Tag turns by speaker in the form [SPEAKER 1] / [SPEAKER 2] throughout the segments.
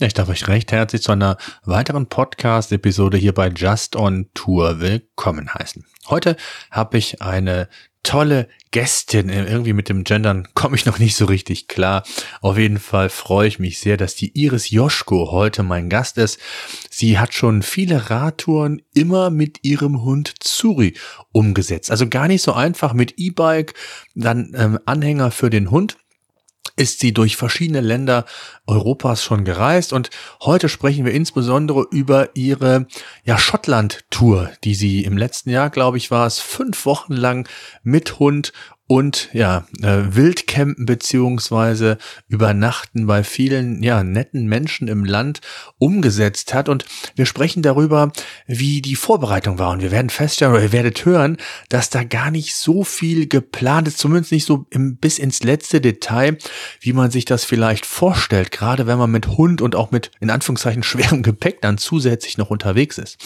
[SPEAKER 1] Ich darf euch recht herzlich zu einer weiteren Podcast-Episode hier bei Just on Tour willkommen heißen. Heute habe ich eine tolle Gästin. Irgendwie mit dem Gendern komme ich noch nicht so richtig klar. Auf jeden Fall freue ich mich sehr, dass die Iris Joschko heute mein Gast ist. Sie hat schon viele Radtouren immer mit ihrem Hund Zuri umgesetzt. Also gar nicht so einfach mit E-Bike, dann ähm, Anhänger für den Hund ist sie durch verschiedene Länder Europas schon gereist. Und heute sprechen wir insbesondere über ihre ja, Schottland-Tour, die sie im letzten Jahr, glaube ich, war es fünf Wochen lang mit Hund und ja, äh, Wildcampen beziehungsweise Übernachten bei vielen ja netten Menschen im Land umgesetzt hat. Und wir sprechen darüber, wie die Vorbereitung war. Und wir werden feststellen, oder ihr werdet hören, dass da gar nicht so viel geplant ist, zumindest nicht so im, bis ins letzte Detail, wie man sich das vielleicht vorstellt, gerade wenn man mit Hund und auch mit in Anführungszeichen schwerem Gepäck dann zusätzlich noch unterwegs ist.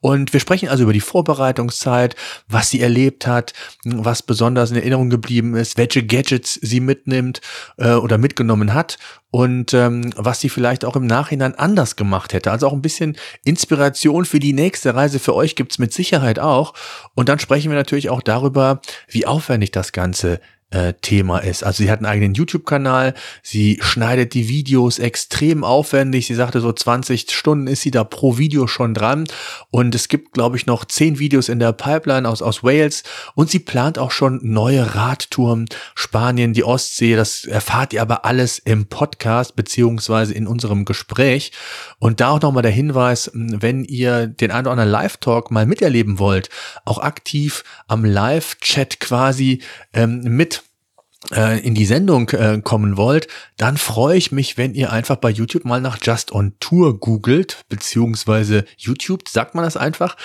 [SPEAKER 1] Und wir sprechen also über die Vorbereitungszeit, was sie erlebt hat, was besonders in Erinnerung geblieben ist, welche Gadgets sie mitnimmt äh, oder mitgenommen hat und ähm, was sie vielleicht auch im Nachhinein anders gemacht hätte. Also auch ein bisschen Inspiration für die nächste Reise für euch gibt's mit Sicherheit auch. Und dann sprechen wir natürlich auch darüber, wie aufwendig das Ganze äh, Thema ist. Also sie hat einen eigenen YouTube-Kanal, sie schneidet die Videos extrem aufwendig. Sie sagte, so 20 Stunden ist sie da pro Video schon dran. Und es gibt, glaube ich, noch 10 Videos in der Pipeline aus, aus Wales. Und sie plant auch schon neue Radtouren, Spanien, die Ostsee. Das erfahrt ihr aber alles im Podcast beziehungsweise in unserem Gespräch. Und da auch nochmal der Hinweis, wenn ihr den einen oder anderen Live-Talk mal miterleben wollt, auch aktiv am Live-Chat quasi ähm, mit in die Sendung äh, kommen wollt, dann freue ich mich, wenn ihr einfach bei YouTube mal nach Just on Tour googelt, beziehungsweise YouTube, sagt man das einfach,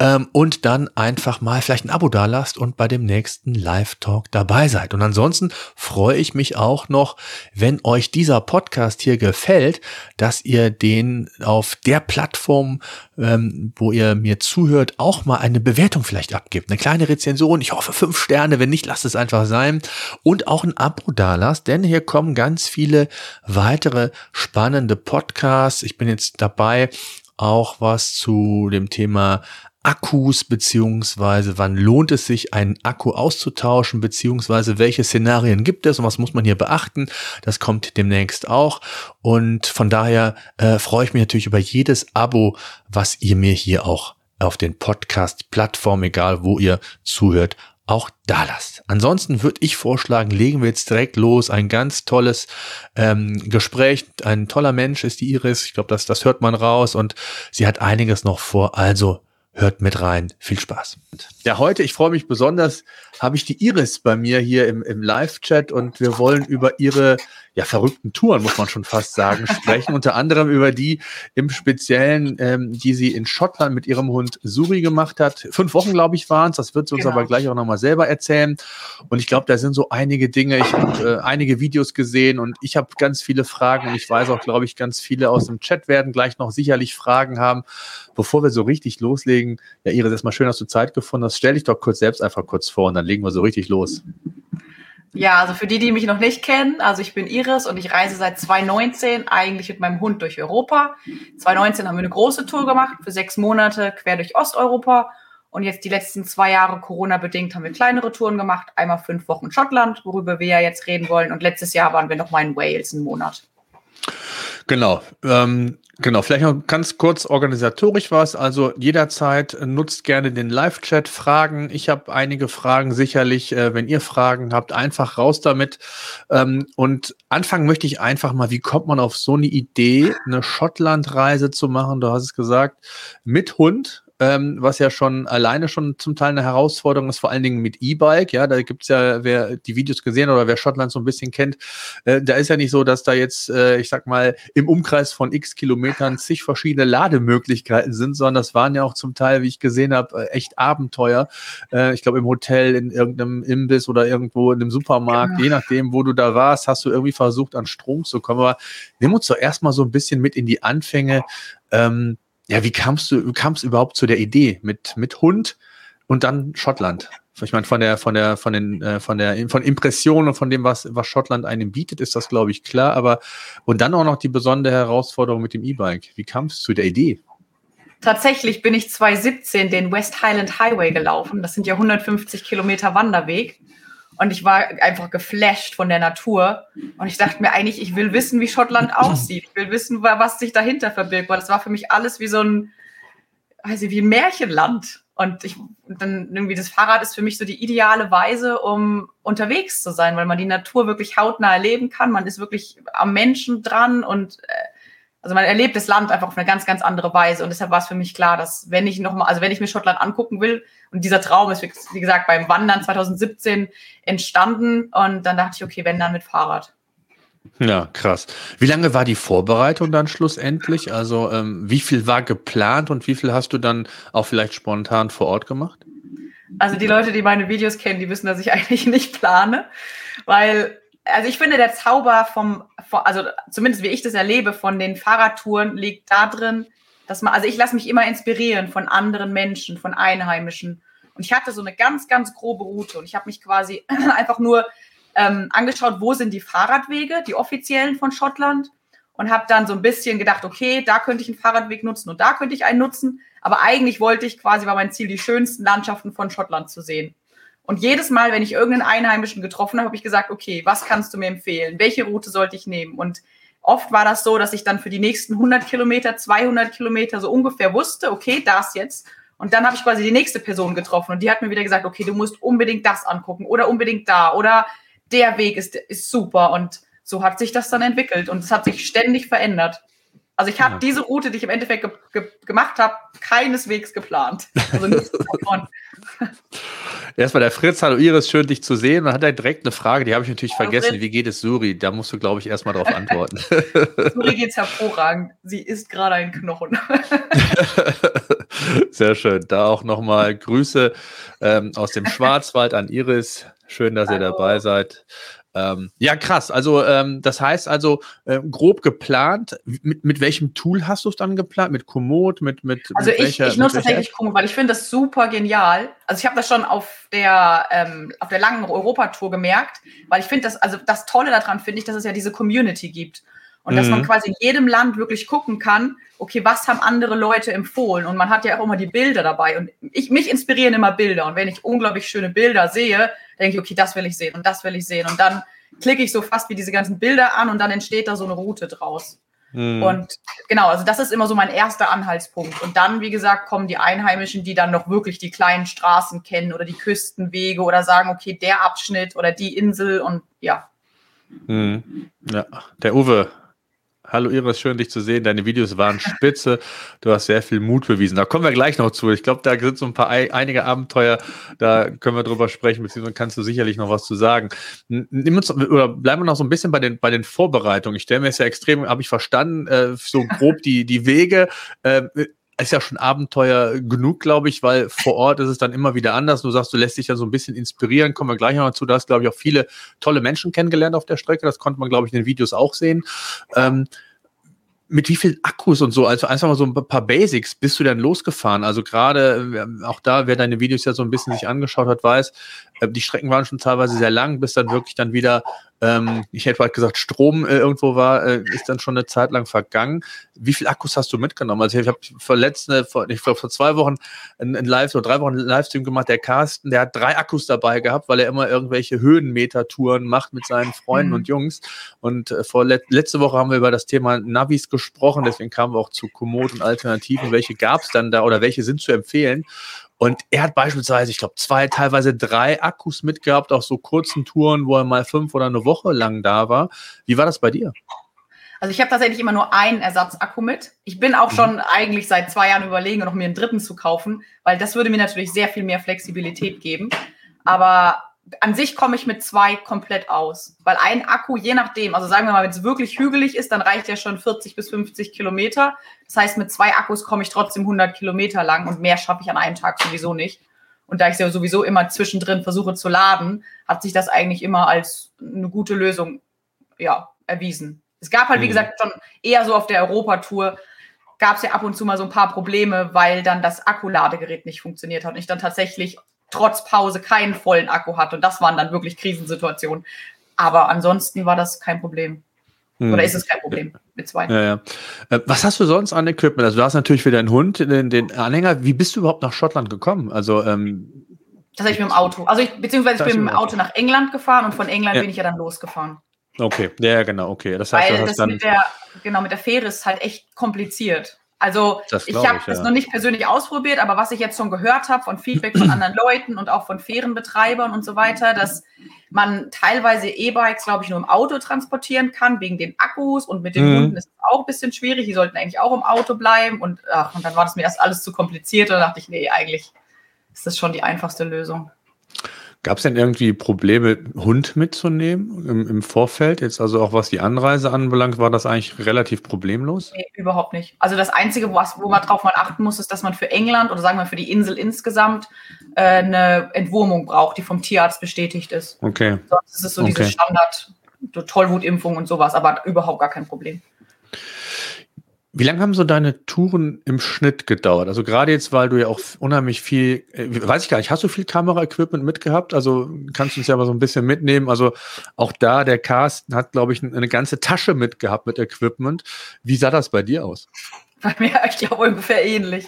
[SPEAKER 1] ähm, und dann einfach mal vielleicht ein Abo dalasst und bei dem nächsten Live-Talk dabei seid. Und ansonsten freue ich mich auch noch, wenn euch dieser Podcast hier gefällt, dass ihr den auf der Plattform, ähm, wo ihr mir zuhört, auch mal eine Bewertung vielleicht abgibt. Eine kleine Rezension, ich hoffe fünf Sterne, wenn nicht, lasst es einfach sein. Und auch ein Abo dalasst, denn hier kommen ganz viele weitere spannende Podcasts. Ich bin jetzt dabei, auch was zu dem Thema Akkus beziehungsweise wann lohnt es sich, einen Akku auszutauschen beziehungsweise welche Szenarien gibt es und was muss man hier beachten. Das kommt demnächst auch und von daher äh, freue ich mich natürlich über jedes Abo, was ihr mir hier auch auf den Podcast-Plattformen, egal wo ihr zuhört, auch da lasst. Ansonsten würde ich vorschlagen, legen wir jetzt direkt los. Ein ganz tolles ähm, Gespräch. Ein toller Mensch ist die Iris. Ich glaube, das, das hört man raus und sie hat einiges noch vor. Also hört mit rein. Viel Spaß. Ja, heute, ich freue mich besonders, habe ich die Iris bei mir hier im, im Live-Chat und wir wollen über ihre ja, verrückten Touren, muss man schon fast sagen, sprechen. Unter anderem über die im Speziellen, ähm, die sie in Schottland mit ihrem Hund Suri gemacht hat. Fünf Wochen, glaube ich, waren es. Das wird sie uns genau. aber gleich auch nochmal selber erzählen. Und ich glaube, da sind so einige Dinge. Ich habe äh, einige Videos gesehen und ich habe ganz viele Fragen und ich weiß auch, glaube ich, ganz viele aus dem Chat werden gleich noch sicherlich Fragen haben. Bevor wir so richtig loslegen, ja, Iris, erstmal schön, dass du Zeit gefunden hast. Stell dich doch kurz selbst einfach kurz vor und dann legen wir so richtig los.
[SPEAKER 2] Ja, also für die, die mich noch nicht kennen, also ich bin Iris und ich reise seit 2019 eigentlich mit meinem Hund durch Europa. 2019 haben wir eine große Tour gemacht für sechs Monate quer durch Osteuropa. Und jetzt die letzten zwei Jahre Corona-bedingt haben wir kleinere Touren gemacht. Einmal fünf Wochen Schottland, worüber wir ja jetzt reden wollen. Und letztes Jahr waren wir noch mal in Wales einen Monat.
[SPEAKER 1] Genau. Ähm, Genau, vielleicht noch ganz kurz organisatorisch was. Also jederzeit nutzt gerne den Live-Chat, Fragen. Ich habe einige Fragen sicherlich. Äh, wenn ihr Fragen habt, einfach raus damit. Ähm, und anfangen möchte ich einfach mal, wie kommt man auf so eine Idee, eine Schottland-Reise zu machen? Du hast es gesagt, mit Hund ähm, was ja schon alleine schon zum Teil eine Herausforderung ist, vor allen Dingen mit E-Bike. Ja, da gibt's ja, wer die Videos gesehen oder wer Schottland so ein bisschen kennt, äh, da ist ja nicht so, dass da jetzt, äh, ich sag mal, im Umkreis von x Kilometern zig verschiedene Lademöglichkeiten sind, sondern das waren ja auch zum Teil, wie ich gesehen habe, äh, echt Abenteuer. Äh, ich glaube, im Hotel, in irgendeinem Imbiss oder irgendwo in einem Supermarkt, genau. je nachdem, wo du da warst, hast du irgendwie versucht, an Strom zu kommen. Aber nimm uns doch erstmal so ein bisschen mit in die Anfänge. Ähm, ja, wie kamst du, kamst überhaupt zu der Idee mit, mit Hund und dann Schottland. Ich meine, von der, von der, von den, äh, von der, von Impressionen und von dem, was, was Schottland einem bietet, ist das, glaube ich, klar. Aber und dann auch noch die besondere Herausforderung mit dem E-Bike. Wie kam es zu der Idee?
[SPEAKER 2] Tatsächlich bin ich 2017 den West Highland Highway gelaufen. Das sind ja 150 Kilometer Wanderweg. Und ich war einfach geflasht von der Natur. Und ich dachte mir eigentlich, ich will wissen, wie Schottland aussieht. Ich will wissen, was sich dahinter verbirgt. Weil das war für mich alles wie so ein, weiß ich, wie ein Märchenland. Und ich, dann irgendwie das Fahrrad ist für mich so die ideale Weise, um unterwegs zu sein, weil man die Natur wirklich hautnah erleben kann. Man ist wirklich am Menschen dran und äh, also man erlebt das Land einfach auf eine ganz, ganz andere Weise. Und deshalb war es für mich klar, dass wenn ich nochmal, also wenn ich mir Schottland angucken will, und dieser Traum ist, wie gesagt, beim Wandern 2017 entstanden. Und dann dachte ich, okay, wenn dann mit Fahrrad.
[SPEAKER 1] Ja, krass. Wie lange war die Vorbereitung dann schlussendlich? Also ähm, wie viel war geplant und wie viel hast du dann auch vielleicht spontan vor Ort gemacht?
[SPEAKER 2] Also die Leute, die meine Videos kennen, die wissen, dass ich eigentlich nicht plane, weil also ich finde, der Zauber vom, also zumindest wie ich das erlebe, von den Fahrradtouren liegt da drin, dass man, also ich lasse mich immer inspirieren von anderen Menschen, von Einheimischen. Und ich hatte so eine ganz, ganz grobe Route und ich habe mich quasi einfach nur ähm, angeschaut, wo sind die Fahrradwege, die offiziellen von Schottland und habe dann so ein bisschen gedacht, okay, da könnte ich einen Fahrradweg nutzen und da könnte ich einen nutzen. Aber eigentlich wollte ich quasi, war mein Ziel, die schönsten Landschaften von Schottland zu sehen. Und jedes Mal, wenn ich irgendeinen Einheimischen getroffen habe, habe ich gesagt, okay, was kannst du mir empfehlen? Welche Route sollte ich nehmen? Und oft war das so, dass ich dann für die nächsten 100 Kilometer, 200 Kilometer so ungefähr wusste, okay, das jetzt. Und dann habe ich quasi die nächste Person getroffen und die hat mir wieder gesagt, okay, du musst unbedingt das angucken oder unbedingt da oder der Weg ist, ist super. Und so hat sich das dann entwickelt und es hat sich ständig verändert. Also ich habe ja. diese Route, die ich im Endeffekt ge ge gemacht habe, keineswegs geplant. Also nichts davon.
[SPEAKER 1] Erstmal der Fritz, hallo Iris, schön dich zu sehen. Und hat er direkt eine Frage, die habe ich natürlich hallo vergessen. Fritz. Wie geht es Suri? Da musst du, glaube ich, erstmal darauf antworten.
[SPEAKER 2] Suri geht es hervorragend. Sie isst gerade einen Knochen.
[SPEAKER 1] Sehr schön. Da auch nochmal Grüße ähm, aus dem Schwarzwald an Iris. Schön, dass Hallo. ihr dabei seid. Ähm, ja, krass. Also, ähm, das heißt also, äh, grob geplant. Mit, mit welchem Tool hast du es dann geplant? Mit Komoot? Mit, mit,
[SPEAKER 2] also,
[SPEAKER 1] mit
[SPEAKER 2] ich, welcher, ich nutze tatsächlich Komoot, weil ich finde das super genial. Also, ich habe das schon auf der, ähm, auf der langen Europatour gemerkt, weil ich finde das, also, das Tolle daran finde ich, dass es ja diese Community gibt. Und dass man mhm. quasi in jedem Land wirklich gucken kann, okay, was haben andere Leute empfohlen? Und man hat ja auch immer die Bilder dabei. Und ich, mich inspirieren immer Bilder. Und wenn ich unglaublich schöne Bilder sehe, denke ich, okay, das will ich sehen und das will ich sehen. Und dann klicke ich so fast wie diese ganzen Bilder an und dann entsteht da so eine Route draus. Mhm. Und genau, also das ist immer so mein erster Anhaltspunkt. Und dann, wie gesagt, kommen die Einheimischen, die dann noch wirklich die kleinen Straßen kennen oder die Küstenwege oder sagen, okay, der Abschnitt oder die Insel und ja.
[SPEAKER 1] Mhm. Ja, der Uwe Hallo Iris, schön dich zu sehen. Deine Videos waren spitze. Du hast sehr viel Mut bewiesen. Da kommen wir gleich noch zu. Ich glaube, da sind so ein paar einige Abenteuer, da können wir drüber sprechen, beziehungsweise kannst du sicherlich noch was zu sagen. Nimm uns, oder bleiben wir noch so ein bisschen bei den, bei den Vorbereitungen. Ich stelle mir jetzt ja extrem, habe ich verstanden, äh, so grob die, die Wege. Äh, ist ja schon Abenteuer genug, glaube ich, weil vor Ort ist es dann immer wieder anders. Du sagst, du lässt dich ja so ein bisschen inspirieren. Kommen wir gleich noch dazu. Du hast, glaube ich, auch viele tolle Menschen kennengelernt auf der Strecke. Das konnte man, glaube ich, in den Videos auch sehen. Ähm, mit wie viel Akkus und so, also einfach mal so ein paar Basics, bist du denn losgefahren? Also gerade, äh, auch da, wer deine Videos ja so ein bisschen sich angeschaut hat, weiß, äh, die Strecken waren schon teilweise sehr lang, bis dann wirklich dann wieder, ähm, ich hätte bald gesagt, Strom äh, irgendwo war, äh, ist dann schon eine Zeit lang vergangen. Wie viel Akkus hast du mitgenommen? Also ich habe vor letzte, vor, ich glaube vor zwei Wochen ein, ein Live, oder drei Wochen einen Livestream gemacht, der Carsten, der hat drei Akkus dabei gehabt, weil er immer irgendwelche Höhenmeter-Touren macht mit seinen Freunden mhm. und Jungs. Und äh, vor let letzte Woche haben wir über das Thema Navis gesprochen, deswegen kamen wir auch zu Komoot und Alternativen. Welche gab es dann da oder welche sind zu empfehlen? Und er hat beispielsweise, ich glaube, zwei, teilweise drei Akkus mitgehabt auf so kurzen Touren, wo er mal fünf oder eine Woche lang da war. Wie war das bei dir?
[SPEAKER 2] Also ich habe tatsächlich immer nur einen Ersatzakku mit. Ich bin auch mhm. schon eigentlich seit zwei Jahren überlegen, noch mir einen dritten zu kaufen, weil das würde mir natürlich sehr viel mehr Flexibilität geben. Aber an sich komme ich mit zwei komplett aus, weil ein Akku, je nachdem, also sagen wir mal, wenn es wirklich hügelig ist, dann reicht ja schon 40 bis 50 Kilometer. Das heißt, mit zwei Akkus komme ich trotzdem 100 Kilometer lang und mehr schaffe ich an einem Tag sowieso nicht. Und da ich ja sowieso immer zwischendrin versuche zu laden, hat sich das eigentlich immer als eine gute Lösung ja, erwiesen. Es gab halt, wie mhm. gesagt, schon eher so auf der Europatour gab es ja ab und zu mal so ein paar Probleme, weil dann das Akkuladegerät nicht funktioniert hat und ich dann tatsächlich trotz Pause keinen vollen Akku hatte. Und das waren dann wirklich Krisensituationen. Aber ansonsten war das kein Problem. Hm. Oder ist es kein Problem mit zwei?
[SPEAKER 1] Ja, ja. Äh, was hast du sonst an Equipment? Also du hast natürlich für deinen Hund den, den Anhänger. Wie bist du überhaupt nach Schottland gekommen? Also ähm,
[SPEAKER 2] Tatsächlich mit dem Auto. Also ich, beziehungsweise ich bin mit dem Auto nach England gefahren und von England ja. bin ich ja dann losgefahren.
[SPEAKER 1] Okay, ja, genau, okay.
[SPEAKER 2] Das heißt, Weil das dann mit der, genau, mit der Fähre ist halt echt kompliziert. Also ich habe es ja. noch nicht persönlich ausprobiert, aber was ich jetzt schon gehört habe von Feedback von anderen Leuten und auch von Fährenbetreibern und so weiter, dass man teilweise E-Bikes, glaube ich, nur im Auto transportieren kann, wegen den Akkus und mit den mhm. Hunden ist es auch ein bisschen schwierig. Die sollten eigentlich auch im Auto bleiben und, ach, und dann war das mir erst alles zu kompliziert und da dachte ich, nee, eigentlich ist das schon die einfachste Lösung.
[SPEAKER 1] Gab es denn irgendwie Probleme, Hund mitzunehmen im, im, Vorfeld? Jetzt also auch was die Anreise anbelangt, war das eigentlich relativ problemlos?
[SPEAKER 2] Nee, überhaupt nicht. Also das Einzige, was, wo man drauf mal achten muss, ist, dass man für England oder sagen wir für die Insel insgesamt äh, eine Entwurmung braucht, die vom Tierarzt bestätigt ist.
[SPEAKER 1] Okay.
[SPEAKER 2] Sonst ist es so okay. diese Standard Tollwutimpfung und sowas, aber überhaupt gar kein Problem.
[SPEAKER 1] Wie lange haben so deine Touren im Schnitt gedauert? Also gerade jetzt, weil du ja auch unheimlich viel, äh, weiß ich gar nicht, hast du viel Kameraequipment mitgehabt? Also kannst du uns ja mal so ein bisschen mitnehmen. Also auch da, der Carsten hat, glaube ich, eine ganze Tasche mitgehabt mit Equipment. Wie sah das bei dir aus?
[SPEAKER 2] Bei mir, ich glaube, ungefähr ähnlich.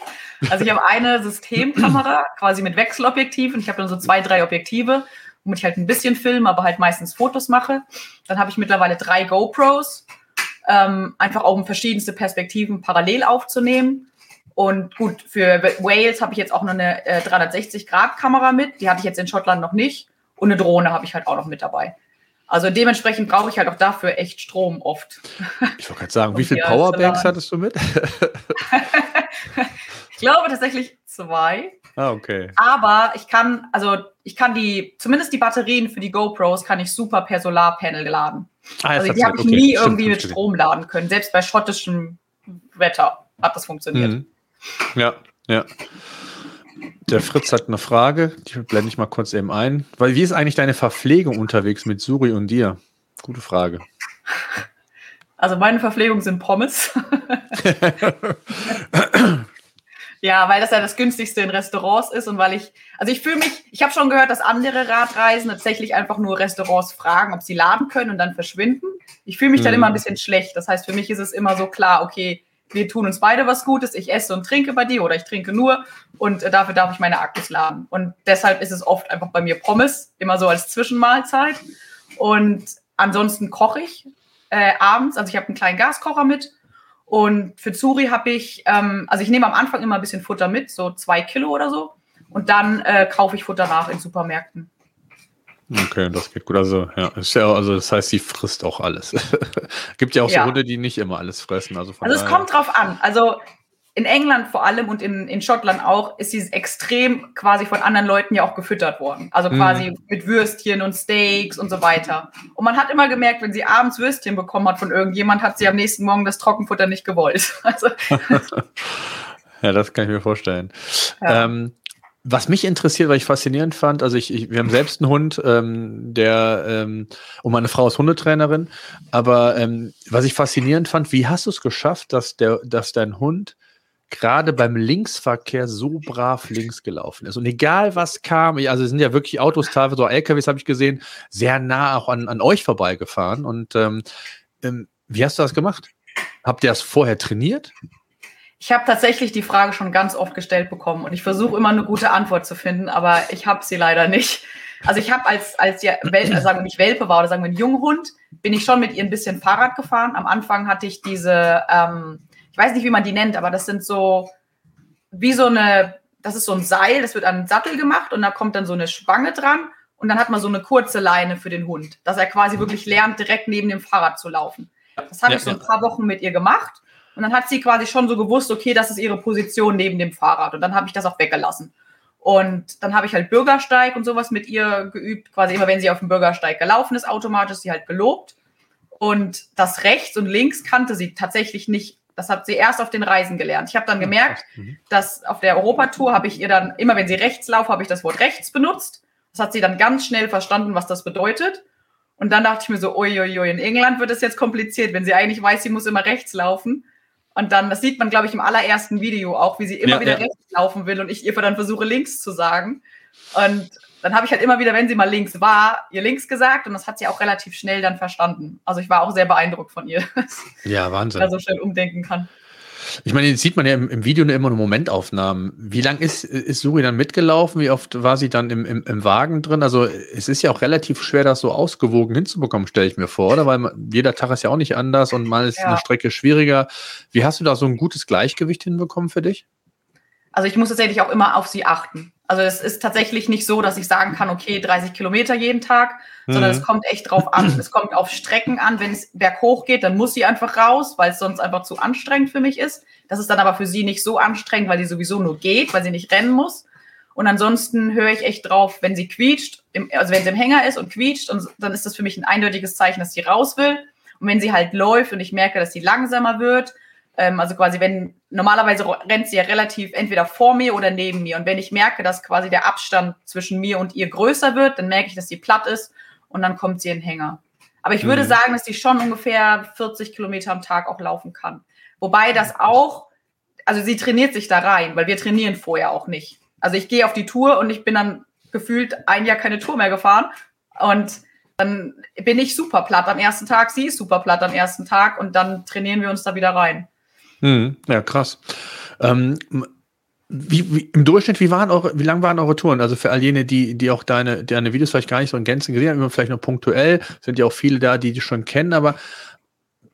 [SPEAKER 2] Also ich habe eine Systemkamera, quasi mit Wechselobjektiven. Ich habe dann so zwei, drei Objektive, womit ich halt ein bisschen filme, aber halt meistens Fotos mache. Dann habe ich mittlerweile drei GoPros ähm, einfach auch um verschiedenste Perspektiven parallel aufzunehmen. Und gut, für Wales habe ich jetzt auch noch eine äh, 360-Grad-Kamera mit. Die hatte ich jetzt in Schottland noch nicht. Und eine Drohne habe ich halt auch noch mit dabei. Also dementsprechend brauche ich halt auch dafür echt Strom oft.
[SPEAKER 1] Ich wollte gerade sagen, wie viele Powerbanks hattest du mit?
[SPEAKER 2] ich glaube tatsächlich zwei.
[SPEAKER 1] Ah, okay.
[SPEAKER 2] Aber ich kann, also ich kann die, zumindest die Batterien für die GoPros kann ich super per Solarpanel laden. Ah, also die habe ich okay. nie Stimmt, irgendwie mit Strom laden können. Selbst bei schottischem Wetter hat das funktioniert. Mhm.
[SPEAKER 1] Ja, ja. Der Fritz hat eine Frage, die blende ich mal kurz eben ein. Weil wie ist eigentlich deine Verpflegung unterwegs mit Suri und dir? Gute Frage.
[SPEAKER 2] Also meine Verpflegung sind Pommes. Ja, weil das ja das günstigste in Restaurants ist und weil ich, also ich fühle mich, ich habe schon gehört, dass andere Radreisen tatsächlich einfach nur Restaurants fragen, ob sie laden können und dann verschwinden. Ich fühle mich mhm. dann immer ein bisschen schlecht. Das heißt, für mich ist es immer so klar, okay, wir tun uns beide was Gutes, ich esse und trinke bei dir oder ich trinke nur und äh, dafür darf ich meine Akkus laden. Und deshalb ist es oft einfach bei mir Pommes, immer so als Zwischenmahlzeit. Und ansonsten koche ich äh, abends, also ich habe einen kleinen Gaskocher mit und für Zuri habe ich, ähm, also ich nehme am Anfang immer ein bisschen Futter mit, so zwei Kilo oder so. Und dann äh, kaufe ich Futter nach in Supermärkten.
[SPEAKER 1] Okay, das geht gut. Also, ja, also das heißt, sie frisst auch alles. Gibt ja auch ja. so Hunde, die nicht immer alles fressen. Also,
[SPEAKER 2] also es kommt drauf an. Also in England vor allem und in, in Schottland auch, ist sie extrem quasi von anderen Leuten ja auch gefüttert worden. Also quasi mm. mit Würstchen und Steaks und so weiter. Und man hat immer gemerkt, wenn sie abends Würstchen bekommen hat von irgendjemand, hat sie am nächsten Morgen das Trockenfutter nicht gewollt. Also,
[SPEAKER 1] ja, das kann ich mir vorstellen. Ja. Ähm, was mich interessiert, weil ich faszinierend fand, also ich, ich wir haben selbst einen Hund, ähm, der ähm, und meine Frau ist Hundetrainerin, aber ähm, was ich faszinierend fand, wie hast du es geschafft, dass der, dass dein Hund gerade beim Linksverkehr so brav links gelaufen ist. Und egal was kam, also es sind ja wirklich Autos, teilweise auch LKWs habe ich gesehen, sehr nah auch an, an euch vorbeigefahren. Und ähm, ähm, wie hast du das gemacht? Habt ihr das vorher trainiert?
[SPEAKER 2] Ich habe tatsächlich die Frage schon ganz oft gestellt bekommen und ich versuche immer eine gute Antwort zu finden, aber ich habe sie leider nicht. Also ich habe als als ja Wel also sagen wir nicht Welpe war oder sagen wir ein Junghund, bin ich schon mit ihr ein bisschen Fahrrad gefahren. Am Anfang hatte ich diese ähm, ich weiß nicht, wie man die nennt, aber das sind so wie so eine, das ist so ein Seil, das wird an den Sattel gemacht und da kommt dann so eine Spange dran und dann hat man so eine kurze Leine für den Hund, dass er quasi wirklich lernt, direkt neben dem Fahrrad zu laufen. Das habe ja, ich so ein paar Wochen mit ihr gemacht und dann hat sie quasi schon so gewusst, okay, das ist ihre Position neben dem Fahrrad und dann habe ich das auch weggelassen. Und dann habe ich halt Bürgersteig und sowas mit ihr geübt. Quasi immer, wenn sie auf dem Bürgersteig gelaufen ist, automatisch sie halt gelobt. Und das rechts und links kannte sie tatsächlich nicht das hat sie erst auf den Reisen gelernt. Ich habe dann gemerkt, mhm. dass auf der Europatour habe ich ihr dann, immer wenn sie rechts laufe, habe ich das Wort rechts benutzt. Das hat sie dann ganz schnell verstanden, was das bedeutet. Und dann dachte ich mir so, uiuiui, in England wird es jetzt kompliziert, wenn sie eigentlich weiß, sie muss immer rechts laufen. Und dann, das sieht man, glaube ich, im allerersten Video auch, wie sie immer ja, wieder ja. rechts laufen will und ich ihr dann versuche, links zu sagen. Und dann habe ich halt immer wieder, wenn sie mal links war, ihr links gesagt und das hat sie auch relativ schnell dann verstanden. Also ich war auch sehr beeindruckt von ihr.
[SPEAKER 1] Ja, Wahnsinn.
[SPEAKER 2] Dass sie so schnell umdenken kann.
[SPEAKER 1] Ich meine, jetzt sieht man ja im, im Video immer nur Momentaufnahmen. Wie lang ist, ist Suri dann mitgelaufen? Wie oft war sie dann im, im, im Wagen drin? Also es ist ja auch relativ schwer, das so ausgewogen hinzubekommen, stelle ich mir vor, oder? Weil jeder Tag ist ja auch nicht anders und mal ist ja. eine Strecke schwieriger. Wie hast du da so ein gutes Gleichgewicht hinbekommen für dich?
[SPEAKER 2] Also ich muss tatsächlich auch immer auf sie achten. Also es ist tatsächlich nicht so, dass ich sagen kann, okay, 30 Kilometer jeden Tag, mhm. sondern es kommt echt drauf an. Es kommt auf Strecken an. Wenn es berghoch geht, dann muss sie einfach raus, weil es sonst einfach zu anstrengend für mich ist. Das ist dann aber für sie nicht so anstrengend, weil sie sowieso nur geht, weil sie nicht rennen muss. Und ansonsten höre ich echt drauf, wenn sie quietscht, im, also wenn sie im Hänger ist und quietscht, und dann ist das für mich ein eindeutiges Zeichen, dass sie raus will. Und wenn sie halt läuft und ich merke, dass sie langsamer wird, ähm, also quasi, wenn normalerweise rennt sie ja relativ entweder vor mir oder neben mir. Und wenn ich merke, dass quasi der Abstand zwischen mir und ihr größer wird, dann merke ich, dass sie platt ist und dann kommt sie in den Hänger. Aber ich würde mhm. sagen, dass sie schon ungefähr 40 Kilometer am Tag auch laufen kann. Wobei das auch, also sie trainiert sich da rein, weil wir trainieren vorher auch nicht. Also ich gehe auf die Tour und ich bin dann gefühlt ein Jahr keine Tour mehr gefahren und dann bin ich super platt am ersten Tag, sie ist super platt am ersten Tag und dann trainieren wir uns da wieder rein.
[SPEAKER 1] Hm, ja, krass. Ähm, wie, wie, im Durchschnitt, wie waren eure, wie lang waren eure Touren? Also für all jene, die, die auch deine, deine Videos vielleicht gar nicht so in Gänzen gesehen haben, vielleicht nur punktuell, sind ja auch viele da, die dich schon kennen, aber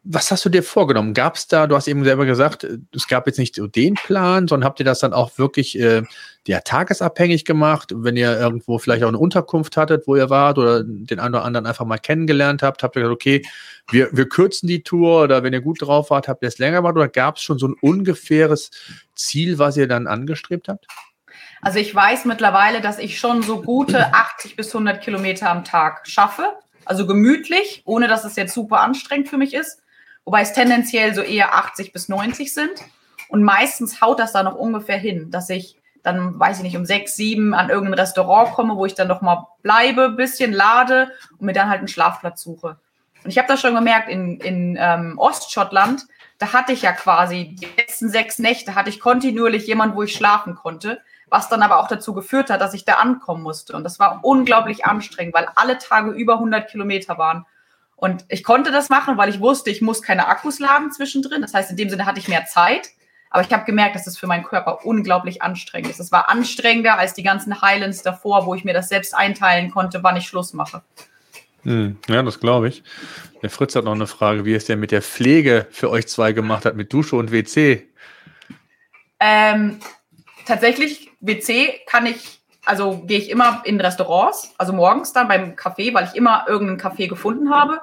[SPEAKER 1] was hast du dir vorgenommen? Gab es da, du hast eben selber gesagt, es gab jetzt nicht so den Plan, sondern habt ihr das dann auch wirklich äh, ja, tagesabhängig gemacht? Wenn ihr irgendwo vielleicht auch eine Unterkunft hattet, wo ihr wart oder den einen oder anderen einfach mal kennengelernt habt, habt ihr gesagt, okay, wir, wir kürzen die Tour oder wenn ihr gut drauf wart, habt ihr es länger gemacht oder gab es schon so ein ungefähres Ziel, was ihr dann angestrebt habt?
[SPEAKER 2] Also ich weiß mittlerweile, dass ich schon so gute 80 bis 100 Kilometer am Tag schaffe. Also gemütlich, ohne dass es jetzt super anstrengend für mich ist wobei es tendenziell so eher 80 bis 90 sind. Und meistens haut das da noch ungefähr hin, dass ich dann, weiß ich nicht, um sechs, sieben an irgendein Restaurant komme, wo ich dann noch mal bleibe, bisschen lade und mir dann halt einen Schlafplatz suche. Und ich habe das schon gemerkt, in, in ähm, Ostschottland, da hatte ich ja quasi die letzten sechs Nächte, hatte ich kontinuierlich jemanden, wo ich schlafen konnte, was dann aber auch dazu geführt hat, dass ich da ankommen musste. Und das war unglaublich anstrengend, weil alle Tage über 100 Kilometer waren. Und ich konnte das machen, weil ich wusste, ich muss keine Akkus laden zwischendrin. Das heißt, in dem Sinne hatte ich mehr Zeit. Aber ich habe gemerkt, dass das für meinen Körper unglaublich anstrengend ist. Es war anstrengender als die ganzen Highlands davor, wo ich mir das selbst einteilen konnte, wann ich Schluss mache.
[SPEAKER 1] Hm, ja, das glaube ich. Der Fritz hat noch eine Frage, wie es denn mit der Pflege für euch zwei gemacht hat, mit Dusche und WC.
[SPEAKER 2] Ähm, tatsächlich, WC kann ich also gehe ich immer in Restaurants, also morgens dann beim Kaffee, weil ich immer irgendeinen Kaffee gefunden habe.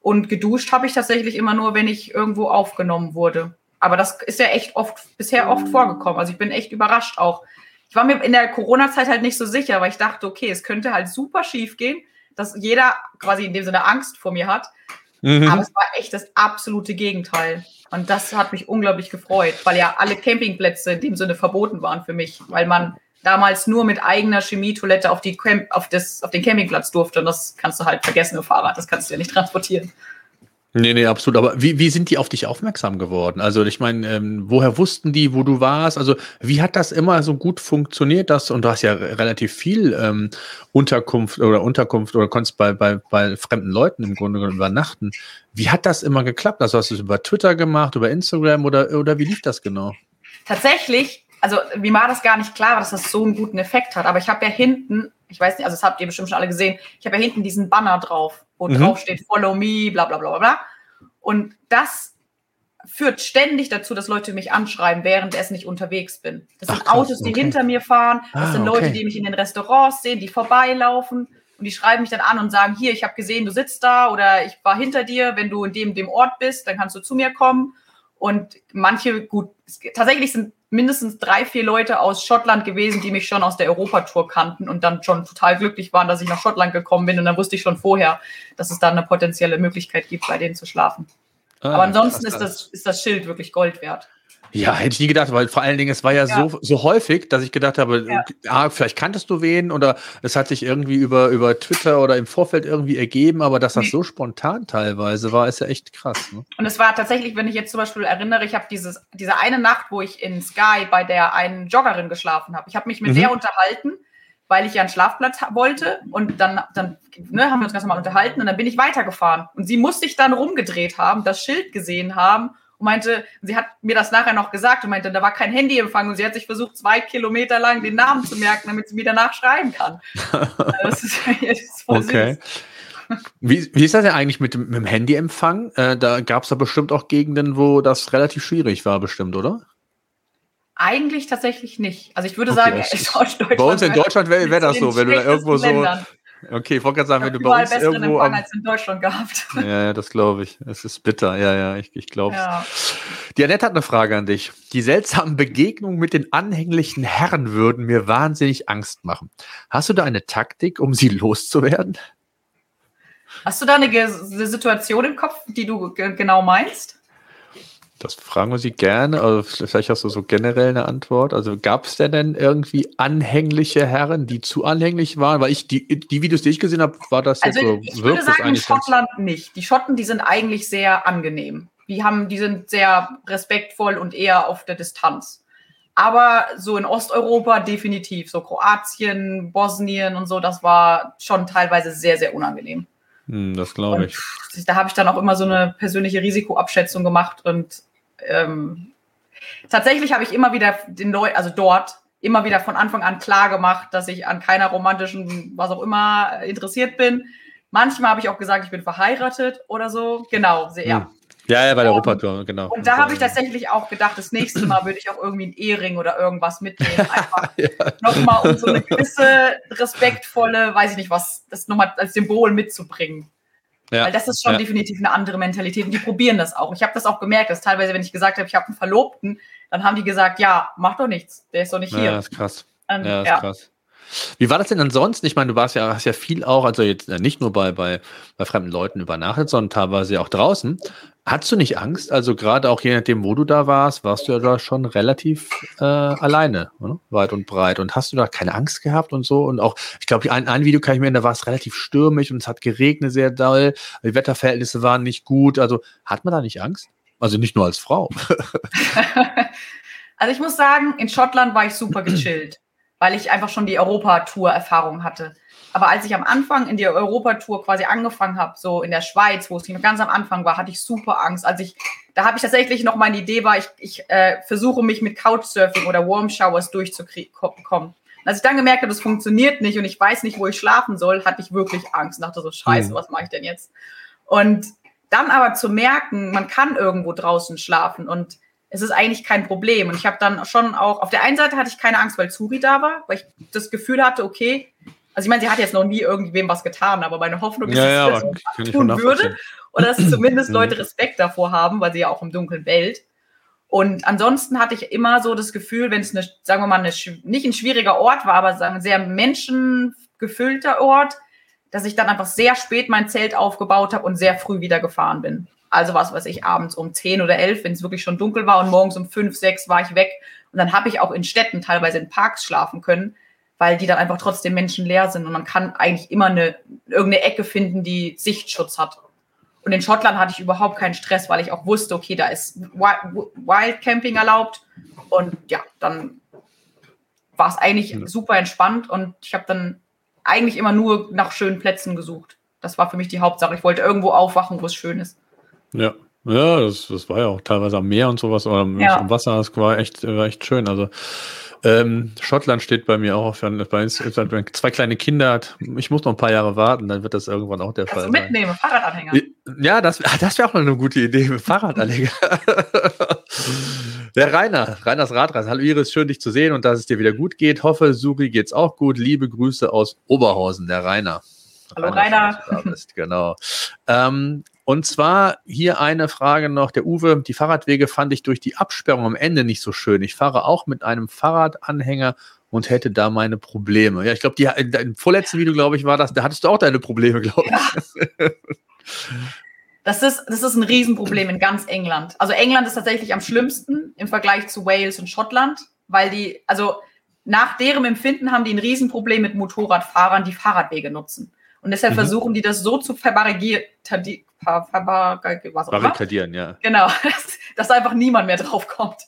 [SPEAKER 2] Und geduscht habe ich tatsächlich immer nur, wenn ich irgendwo aufgenommen wurde. Aber das ist ja echt oft, bisher oft vorgekommen. Also ich bin echt überrascht auch. Ich war mir in der Corona-Zeit halt nicht so sicher, weil ich dachte, okay, es könnte halt super schief gehen, dass jeder quasi in dem Sinne Angst vor mir hat. Mhm. Aber es war echt das absolute Gegenteil. Und das hat mich unglaublich gefreut, weil ja alle Campingplätze in dem Sinne verboten waren für mich, weil man damals nur mit eigener Chemietoilette auf, die Camp auf, das, auf den Campingplatz durfte. Und das kannst du halt vergessen im Fahrrad. Das kannst du ja nicht transportieren.
[SPEAKER 1] Nee, nee, absolut. Aber wie, wie sind die auf dich aufmerksam geworden? Also ich meine, ähm, woher wussten die, wo du warst? Also wie hat das immer so gut funktioniert? Das, und du hast ja relativ viel ähm, Unterkunft oder Unterkunft oder konntest bei, bei, bei fremden Leuten im Grunde genommen übernachten. Wie hat das immer geklappt? Also hast du es über Twitter gemacht, über Instagram oder, oder wie lief das genau?
[SPEAKER 2] Tatsächlich also mir war das gar nicht klar, dass das so einen guten Effekt hat. Aber ich habe ja hinten, ich weiß nicht, also das habt ihr bestimmt schon alle gesehen, ich habe ja hinten diesen Banner drauf, wo mhm. drauf steht Follow me, bla bla bla bla. Und das führt ständig dazu, dass Leute mich anschreiben, während ich nicht unterwegs bin. Das Ach, sind krass, Autos, die okay. hinter mir fahren, das ah, sind Leute, okay. die mich in den Restaurants sehen, die vorbeilaufen und die schreiben mich dann an und sagen, hier, ich habe gesehen, du sitzt da oder ich war hinter dir, wenn du in dem, dem Ort bist, dann kannst du zu mir kommen. Und manche, gut, tatsächlich sind mindestens drei, vier Leute aus Schottland gewesen, die mich schon aus der Europatour kannten und dann schon total glücklich waren, dass ich nach Schottland gekommen bin. Und dann wusste ich schon vorher, dass es da eine potenzielle Möglichkeit gibt, bei denen zu schlafen. Ah, Aber ansonsten ist das, ist das Schild wirklich Gold wert.
[SPEAKER 1] Ja, hätte ich nie gedacht, weil vor allen Dingen, es war ja, ja. So, so häufig, dass ich gedacht habe, ja. ah, vielleicht kanntest du wen oder es hat sich irgendwie über, über Twitter oder im Vorfeld irgendwie ergeben, aber dass das so spontan teilweise war, ist ja echt krass. Ne?
[SPEAKER 2] Und es war tatsächlich, wenn ich jetzt zum Beispiel erinnere, ich habe dieses, diese eine Nacht, wo ich in Sky bei der einen Joggerin geschlafen habe. Ich habe mich mit mhm. der unterhalten, weil ich ja einen Schlafplatz wollte und dann, dann ne, haben wir uns ganz normal unterhalten und dann bin ich weitergefahren. Und sie muss sich dann rumgedreht haben, das Schild gesehen haben und meinte, sie hat mir das nachher noch gesagt und meinte, da war kein Handyempfang und sie hat sich versucht, zwei Kilometer lang den Namen zu merken, damit sie mir danach schreiben kann. das ist,
[SPEAKER 1] das ist okay. Wie, wie ist das denn eigentlich mit dem, mit dem Handyempfang? Äh, da gab es da bestimmt auch Gegenden, wo das relativ schwierig war, bestimmt, oder?
[SPEAKER 2] Eigentlich tatsächlich nicht. Also ich würde okay,
[SPEAKER 1] sagen, bei uns in Deutschland wäre wär das so, wenn du da irgendwo Ländern. Okay, ich wollte gerade sagen, wenn du bei uns irgendwo am, als in Deutschland gehabt. Ja, das glaube ich. Es ist bitter. Ja, ja, ich, ich glaube ja. Die Annette hat eine Frage an dich. Die seltsamen Begegnungen mit den anhänglichen Herren würden mir wahnsinnig Angst machen. Hast du da eine Taktik, um sie loszuwerden?
[SPEAKER 2] Hast du da eine, eine Situation im Kopf, die du genau meinst?
[SPEAKER 1] Das fragen wir Sie gerne. Also vielleicht hast du so generell eine Antwort. Also gab es denn, irgendwie anhängliche Herren, die zu anhänglich waren? Weil ich die, die Videos, die ich gesehen habe, war das
[SPEAKER 2] also so. Ich würde sagen, in Schottland nicht. Die Schotten, die sind eigentlich sehr angenehm. Die haben, die sind sehr respektvoll und eher auf der Distanz. Aber so in Osteuropa definitiv. So Kroatien, Bosnien und so, das war schon teilweise sehr, sehr unangenehm.
[SPEAKER 1] Hm, das glaube ich.
[SPEAKER 2] Und da habe ich dann auch immer so eine persönliche Risikoabschätzung gemacht und ähm, tatsächlich habe ich immer wieder den Leuten, also dort, immer wieder von Anfang an klar gemacht, dass ich an keiner romantischen, was auch immer, interessiert bin. Manchmal habe ich auch gesagt, ich bin verheiratet oder so. Genau, sehr, ja. Hm.
[SPEAKER 1] Ja, ja, bei der Europatour, genau.
[SPEAKER 2] Und da habe ich tatsächlich auch gedacht, das nächste Mal würde ich auch irgendwie einen Ehering oder irgendwas mitnehmen. Einfach ja. nochmal, um so eine gewisse respektvolle, weiß ich nicht was, das nochmal als Symbol mitzubringen. Ja. Weil das ist schon ja. definitiv eine andere Mentalität und die probieren das auch. Ich habe das auch gemerkt, dass teilweise, wenn ich gesagt habe, ich habe einen Verlobten, dann haben die gesagt, ja, mach doch nichts, der ist doch nicht hier.
[SPEAKER 1] Ja, ist krass. Und, ja, ist ja. krass. Wie war das denn ansonsten? Ich meine, du warst ja, hast ja viel auch, also jetzt äh, nicht nur bei, bei, bei fremden Leuten übernachtet, sondern teilweise auch draußen. Hattest du nicht Angst? Also gerade auch je nachdem, wo du da warst, warst du ja da schon relativ äh, alleine, oder? weit und breit. Und hast du da keine Angst gehabt und so? Und auch, ich glaube, ein, ein Video kann ich mir da war es relativ stürmisch und es hat geregnet sehr doll. Die Wetterverhältnisse waren nicht gut. Also hat man da nicht Angst? Also nicht nur als Frau.
[SPEAKER 2] also ich muss sagen, in Schottland war ich super gechillt weil ich einfach schon die Europatour-Erfahrung hatte. Aber als ich am Anfang in die Europatour quasi angefangen habe, so in der Schweiz, wo es ganz am Anfang war, hatte ich super Angst. Also ich, da habe ich tatsächlich noch meine Idee war, ich, ich äh, versuche mich mit Couchsurfing oder Warm Showers durchzukommen. Als ich dann gemerkt habe, das funktioniert nicht und ich weiß nicht, wo ich schlafen soll, hatte ich wirklich Angst. Ich dachte so, scheiße, mhm. was mache ich denn jetzt? Und dann aber zu merken, man kann irgendwo draußen schlafen und es ist eigentlich kein Problem. Und ich habe dann schon auch, auf der einen Seite hatte ich keine Angst, weil Zuri da war, weil ich das Gefühl hatte, okay, also ich meine, sie hat jetzt noch nie irgendwem was getan, aber meine Hoffnung ist, ja, dass ja, sie das tun würde oder dass zumindest. Leute Respekt davor haben, weil sie ja auch im Dunkeln bellt. Und ansonsten hatte ich immer so das Gefühl, wenn es eine, sagen wir mal, eine, nicht ein schwieriger Ort war, aber sagen, ein sehr menschengefüllter Ort, dass ich dann einfach sehr spät mein Zelt aufgebaut habe und sehr früh wieder gefahren bin. Also was weiß ich, abends um 10 oder 11, wenn es wirklich schon dunkel war und morgens um 5, 6 war ich weg. Und dann habe ich auch in Städten teilweise in Parks schlafen können, weil die dann einfach trotzdem menschenleer sind. Und man kann eigentlich immer eine, irgendeine Ecke finden, die Sichtschutz hat. Und in Schottland hatte ich überhaupt keinen Stress, weil ich auch wusste, okay, da ist Wild Camping erlaubt. Und ja, dann war es eigentlich super entspannt und ich habe dann eigentlich immer nur nach schönen Plätzen gesucht. Das war für mich die Hauptsache. Ich wollte irgendwo aufwachen, wo es schön ist.
[SPEAKER 1] Ja. Ja, das, das war ja auch teilweise am Meer und sowas oder ja. am Wasser, das war echt, war echt schön. Also ähm, Schottland steht bei mir auch auf bei uns, zwei kleine Kinder hat. Ich muss noch ein paar Jahre warten, dann wird das irgendwann auch der Kannst Fall. Du mitnehmen, Fahrradanhänger. Ja, das, das wäre auch noch eine gute Idee Fahrradanhänger. der Rainer, Rainers Radreise. Hallo Iris, schön dich zu sehen und dass es dir wieder gut geht. Hoffe, Suri geht's auch gut. Liebe Grüße aus Oberhausen, der Rainer.
[SPEAKER 2] Hallo Rainer.
[SPEAKER 1] Rainer. genau. Ähm, und zwar hier eine Frage noch. Der Uwe, die Fahrradwege fand ich durch die Absperrung am Ende nicht so schön. Ich fahre auch mit einem Fahrradanhänger und hätte da meine Probleme. Ja, ich glaube, im vorletzten Video, glaube ich, war das, da hattest du auch deine Probleme, glaube ich. Ja.
[SPEAKER 2] Das ist, das ist ein Riesenproblem in ganz England. Also England ist tatsächlich am schlimmsten. im Vergleich zu Wales und Schottland, weil die, also nach deren Empfinden haben die ein Riesenproblem mit Motorradfahrern, die Fahrradwege nutzen. Und deshalb mhm. versuchen die das so zu verbarrigieren,
[SPEAKER 1] Barrikadieren, ja.
[SPEAKER 2] Genau, dass, dass einfach niemand mehr drauf kommt.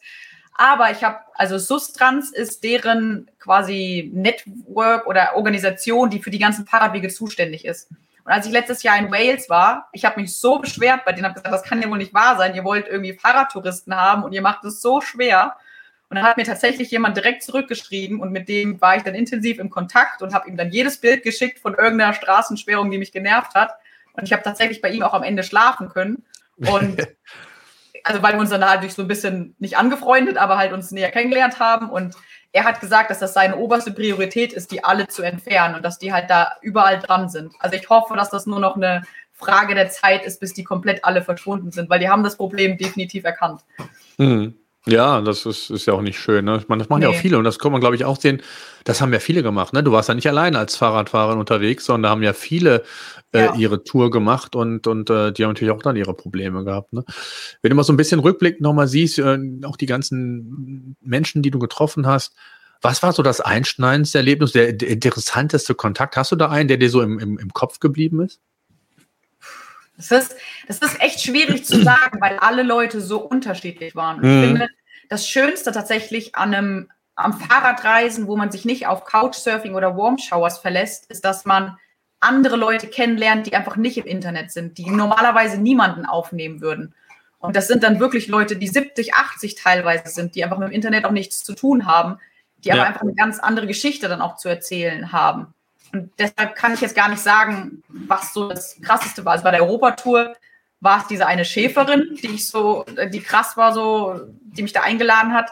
[SPEAKER 2] Aber ich habe, also Sustrans ist deren quasi Network oder Organisation, die für die ganzen Fahrradwege zuständig ist. Und als ich letztes Jahr in Wales war, ich habe mich so beschwert bei denen, habe gesagt, das kann ja wohl nicht wahr sein. Ihr wollt irgendwie Fahrradtouristen haben und ihr macht es so schwer. Und dann hat mir tatsächlich jemand direkt zurückgeschrieben und mit dem war ich dann intensiv im Kontakt und habe ihm dann jedes Bild geschickt von irgendeiner Straßensperrung, die mich genervt hat. Und ich habe tatsächlich bei ihm auch am Ende schlafen können. Und also weil wir uns dann natürlich so ein bisschen nicht angefreundet, aber halt uns näher kennengelernt haben. Und er hat gesagt, dass das seine oberste Priorität ist, die alle zu entfernen und dass die halt da überall dran sind. Also ich hoffe, dass das nur noch eine Frage der Zeit ist, bis die komplett alle verschwunden sind, weil die haben das Problem definitiv erkannt.
[SPEAKER 1] Mhm. Ja, das ist, ist ja auch nicht schön. Ne? Ich meine, das machen nee. ja auch viele und das kann man, glaube ich, auch sehen. Das haben ja viele gemacht. Ne? Du warst ja nicht alleine als Fahrradfahrer unterwegs, sondern da haben ja viele äh, ja. ihre Tour gemacht und, und äh, die haben natürlich auch dann ihre Probleme gehabt. Ne? Wenn du mal so ein bisschen rückblickend nochmal siehst, äh, auch die ganzen Menschen, die du getroffen hast, was war so das einschneidendste Erlebnis, der, der interessanteste Kontakt? Hast du da einen, der dir so im, im, im Kopf geblieben ist?
[SPEAKER 2] Das ist, das ist echt schwierig zu sagen, weil alle Leute so unterschiedlich waren. Und ich mhm. finde, das Schönste tatsächlich an einem, am Fahrradreisen, wo man sich nicht auf Couchsurfing oder Warm Showers verlässt, ist, dass man andere Leute kennenlernt, die einfach nicht im Internet sind, die normalerweise niemanden aufnehmen würden. Und das sind dann wirklich Leute, die 70, 80 teilweise sind, die einfach mit dem Internet auch nichts zu tun haben, die ja. aber einfach eine ganz andere Geschichte dann auch zu erzählen haben. Und deshalb kann ich jetzt gar nicht sagen, was so das Krasseste war. Also bei der Europatour war es diese eine Schäferin, die ich so, die krass war, so, die mich da eingeladen hat.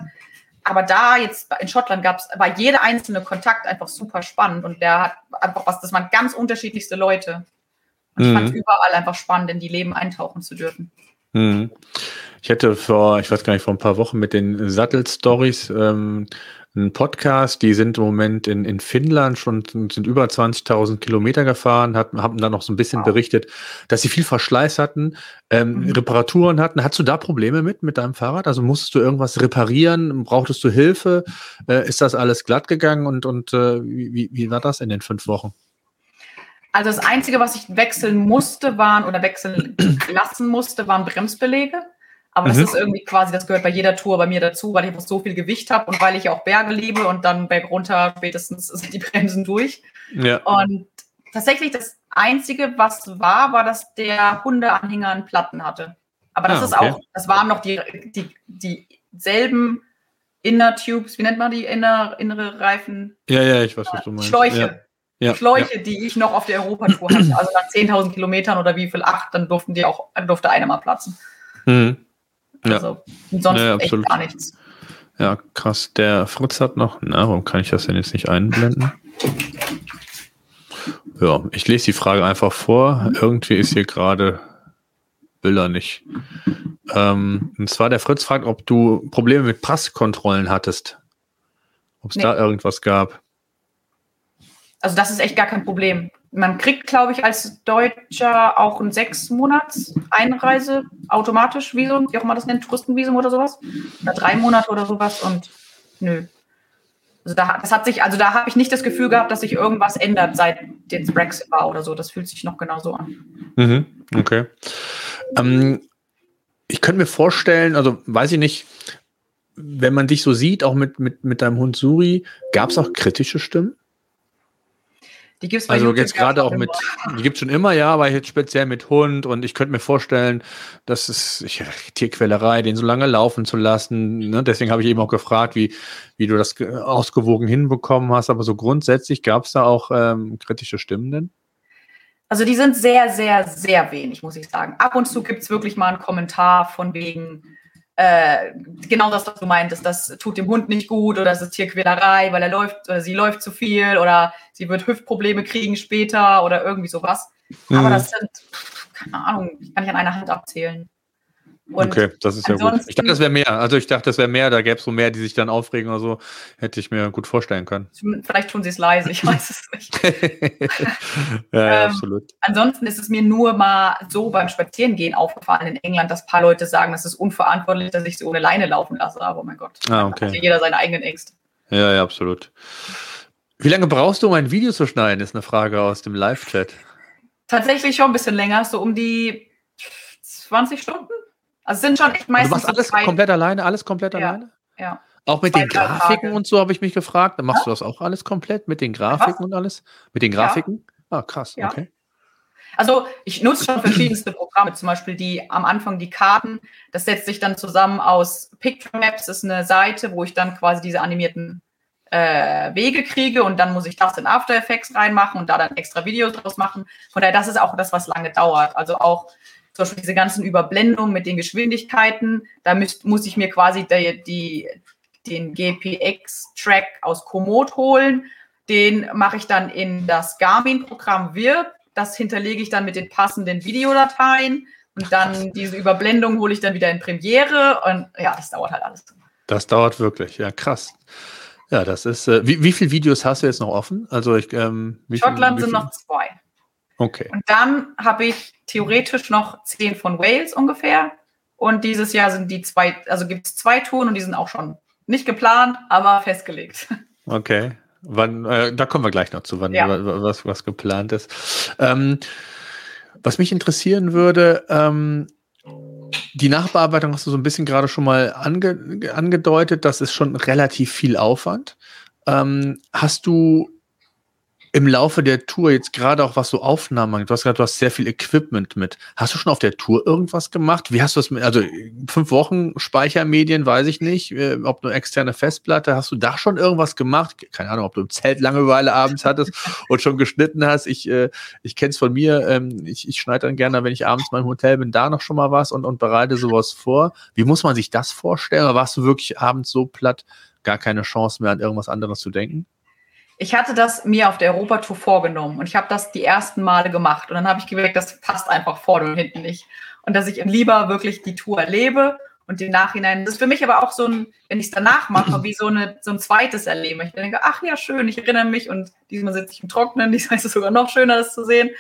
[SPEAKER 2] Aber da jetzt in Schottland gab es, war jeder einzelne Kontakt einfach super spannend und der hat einfach was, das waren ganz unterschiedlichste Leute. Und ich mhm. fand es überall einfach spannend, in die Leben eintauchen zu dürfen.
[SPEAKER 1] Mhm. Ich hätte vor, ich weiß gar nicht, vor ein paar Wochen mit den Sattel-Stories ähm, einen Podcast, die sind im Moment in, in Finnland schon, sind über 20.000 Kilometer gefahren, hatten, haben dann noch so ein bisschen wow. berichtet, dass sie viel Verschleiß hatten, ähm, mhm. Reparaturen hatten. Hattest du da Probleme mit, mit deinem Fahrrad? Also musstest du irgendwas reparieren? Brauchtest du Hilfe? Äh, ist das alles glatt gegangen und, und äh, wie, wie war das in den fünf Wochen?
[SPEAKER 2] Also das Einzige, was ich wechseln musste, waren oder wechseln lassen musste, waren Bremsbelege. Aber mhm. das ist irgendwie quasi, das gehört bei jeder Tour bei mir dazu, weil ich einfach so viel Gewicht habe und weil ich auch Berge liebe und dann berg runter spätestens sind die Bremsen durch. Ja. Und tatsächlich das Einzige, was war, war, dass der Hundeanhänger einen Platten hatte. Aber das ah, ist auch, das waren noch die, die, dieselben Inner Tubes, wie nennt man die inner, innere Reifen?
[SPEAKER 1] Ja, ja, ich weiß, was du meinst.
[SPEAKER 2] Schläuche. Ja. Ja, Schläuche, ja. die ich noch auf der Europatour hatte. Also nach 10.000 Kilometern oder wie viel, acht, dann durften die auch, durfte einer mal platzen. Mhm. Also sonst ja, echt gar nichts.
[SPEAKER 1] Ja, krass. Der Fritz hat noch, na, warum kann ich das denn jetzt nicht einblenden? Ja, ich lese die Frage einfach vor. Irgendwie ist hier gerade, will er nicht. Ähm, und zwar der Fritz fragt, ob du Probleme mit Passkontrollen hattest. Ob es nee. da irgendwas gab.
[SPEAKER 2] Also das ist echt gar kein Problem man kriegt, glaube ich, als Deutscher auch ein sechs Monats Einreise automatisch Visum, wie auch immer das nennt, Touristenvisum oder sowas. Oder drei Monate oder sowas und nö. Also da, das hat sich, also da habe ich nicht das Gefühl gehabt, dass sich irgendwas ändert, seit jetzt Brexit war oder so. Das fühlt sich noch genauso an.
[SPEAKER 1] Mhm, okay. Ähm, ich könnte mir vorstellen, also weiß ich nicht, wenn man dich so sieht, auch mit, mit, mit deinem Hund Suri, gab es auch kritische Stimmen?
[SPEAKER 2] Die gibt's
[SPEAKER 1] bei also YouTube jetzt gerade auch mit, die gibt es schon immer, ja, aber jetzt speziell mit Hund und ich könnte mir vorstellen, dass es ich, Tierquälerei, den so lange laufen zu lassen. Ne? Deswegen habe ich eben auch gefragt, wie, wie du das ausgewogen hinbekommen hast. Aber so grundsätzlich gab es da auch ähm, kritische Stimmen denn?
[SPEAKER 2] Also die sind sehr, sehr, sehr wenig, muss ich sagen. Ab und zu gibt es wirklich mal einen Kommentar von wegen, äh, genau das, was du meintest, das tut dem Hund nicht gut oder es ist Tierquälerei, weil er läuft oder sie läuft zu viel oder sie wird Hüftprobleme kriegen später oder irgendwie sowas. Mhm. Aber das sind, keine Ahnung, kann ich an einer Hand abzählen.
[SPEAKER 1] Und okay, das ist ja gut. Ich dachte, das wäre mehr. Also ich dachte, das wäre mehr. Da gäbe es so mehr, die sich dann aufregen oder so. Hätte ich mir gut vorstellen können.
[SPEAKER 2] Vielleicht tun sie es leise, ich weiß es nicht.
[SPEAKER 1] ja, ähm, absolut.
[SPEAKER 2] Ansonsten ist es mir nur mal so beim Spazierengehen aufgefallen in England, dass ein paar Leute sagen, das ist unverantwortlich, dass ich sie ohne Leine laufen lasse. Aber oh mein Gott,
[SPEAKER 1] ah, okay. hat
[SPEAKER 2] jeder seine eigenen Ängste.
[SPEAKER 1] Ja, ja, absolut. Wie lange brauchst du, um ein Video zu schneiden, ist eine Frage aus dem Live-Chat.
[SPEAKER 2] Tatsächlich schon ein bisschen länger, so um die 20 Stunden. Also sind schon echt
[SPEAKER 1] meistens. Du machst alles zwei, komplett alleine, alles komplett
[SPEAKER 2] ja,
[SPEAKER 1] alleine?
[SPEAKER 2] Ja.
[SPEAKER 1] Auch mit zwei, den Grafiken Tage. und so habe ich mich gefragt. Dann machst ja? du das auch alles komplett mit den Grafiken Was? und alles? Mit den Grafiken? Ja. Ah, krass, okay.
[SPEAKER 2] Also ich nutze schon verschiedenste Programme, zum Beispiel die am Anfang die Karten. Das setzt sich dann zusammen aus Picture Maps, ist eine Seite, wo ich dann quasi diese animierten äh, Wege kriege und dann muss ich das in After Effects reinmachen und da dann extra Videos draus machen. Von daher, das ist auch das, was lange dauert. Also auch zum Beispiel diese ganzen Überblendungen mit den Geschwindigkeiten, da müsst, muss ich mir quasi die, die, den GPX-Track aus Komoot holen. Den mache ich dann in das Garmin-Programm WIRP. Das hinterlege ich dann mit den passenden Videodateien. Und dann diese Überblendung hole ich dann wieder in Premiere. Und ja, das dauert halt alles.
[SPEAKER 1] Das dauert wirklich, ja, krass. Ja, das ist. Äh, wie, wie viele Videos hast du jetzt noch offen? Also ich, ähm,
[SPEAKER 2] Schottland viel, sind noch zwei.
[SPEAKER 1] Okay.
[SPEAKER 2] Und dann habe ich theoretisch noch zehn von Wales ungefähr. Und dieses Jahr sind die zwei, also gibt es zwei Touren und die sind auch schon nicht geplant, aber festgelegt.
[SPEAKER 1] Okay. Wann, äh, da kommen wir gleich noch zu, wann ja. was, was geplant ist. Ähm, was mich interessieren würde, ähm, die Nachbearbeitung hast du so ein bisschen gerade schon mal ange, angedeutet, das ist schon relativ viel Aufwand. Ähm, hast du im Laufe der Tour jetzt gerade auch was so Aufnahmen angeht, du hast gesagt, du hast sehr viel Equipment mit. Hast du schon auf der Tour irgendwas gemacht? Wie hast du das mit, also fünf Wochen Speichermedien, weiß ich nicht, äh, ob nur externe Festplatte, hast du da schon irgendwas gemacht? Keine Ahnung, ob du im Zelt Langeweile abends hattest und schon geschnitten hast. Ich, äh, ich kenne es von mir, ähm, ich, ich schneide dann gerne, wenn ich abends mal im Hotel bin, da noch schon mal was und, und bereite sowas vor. Wie muss man sich das vorstellen? Oder warst du wirklich abends so platt, gar keine Chance mehr an irgendwas anderes zu denken?
[SPEAKER 2] Ich hatte das mir auf der Europatour vorgenommen und ich habe das die ersten Male gemacht und dann habe ich gemerkt, das passt einfach vorne und hinten nicht und dass ich lieber wirklich die Tour erlebe und im Nachhinein, das ist für mich aber auch so ein, wenn ich es danach mache, wie so, eine, so ein zweites Erleben. Ich denke, ach ja, schön, ich erinnere mich und diesmal sitze ich im Trocknen, diesmal ist es sogar noch schöner, das zu sehen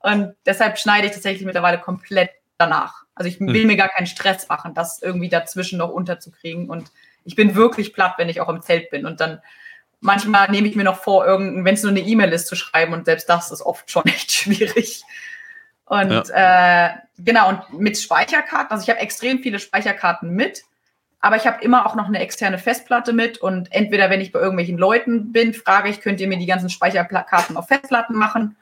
[SPEAKER 2] und deshalb schneide ich tatsächlich mittlerweile komplett danach. Also ich will hm. mir gar keinen Stress machen, das irgendwie dazwischen noch unterzukriegen und ich bin wirklich platt, wenn ich auch im Zelt bin und dann manchmal nehme ich mir noch vor, wenn es nur eine E-Mail ist, zu schreiben und selbst das ist oft schon echt schwierig. Und ja. äh, genau, und mit Speicherkarten, also ich habe extrem viele Speicherkarten mit, aber ich habe immer auch noch eine externe Festplatte mit und entweder, wenn ich bei irgendwelchen Leuten bin, frage ich, könnt ihr mir die ganzen Speicherkarten auf Festplatten machen?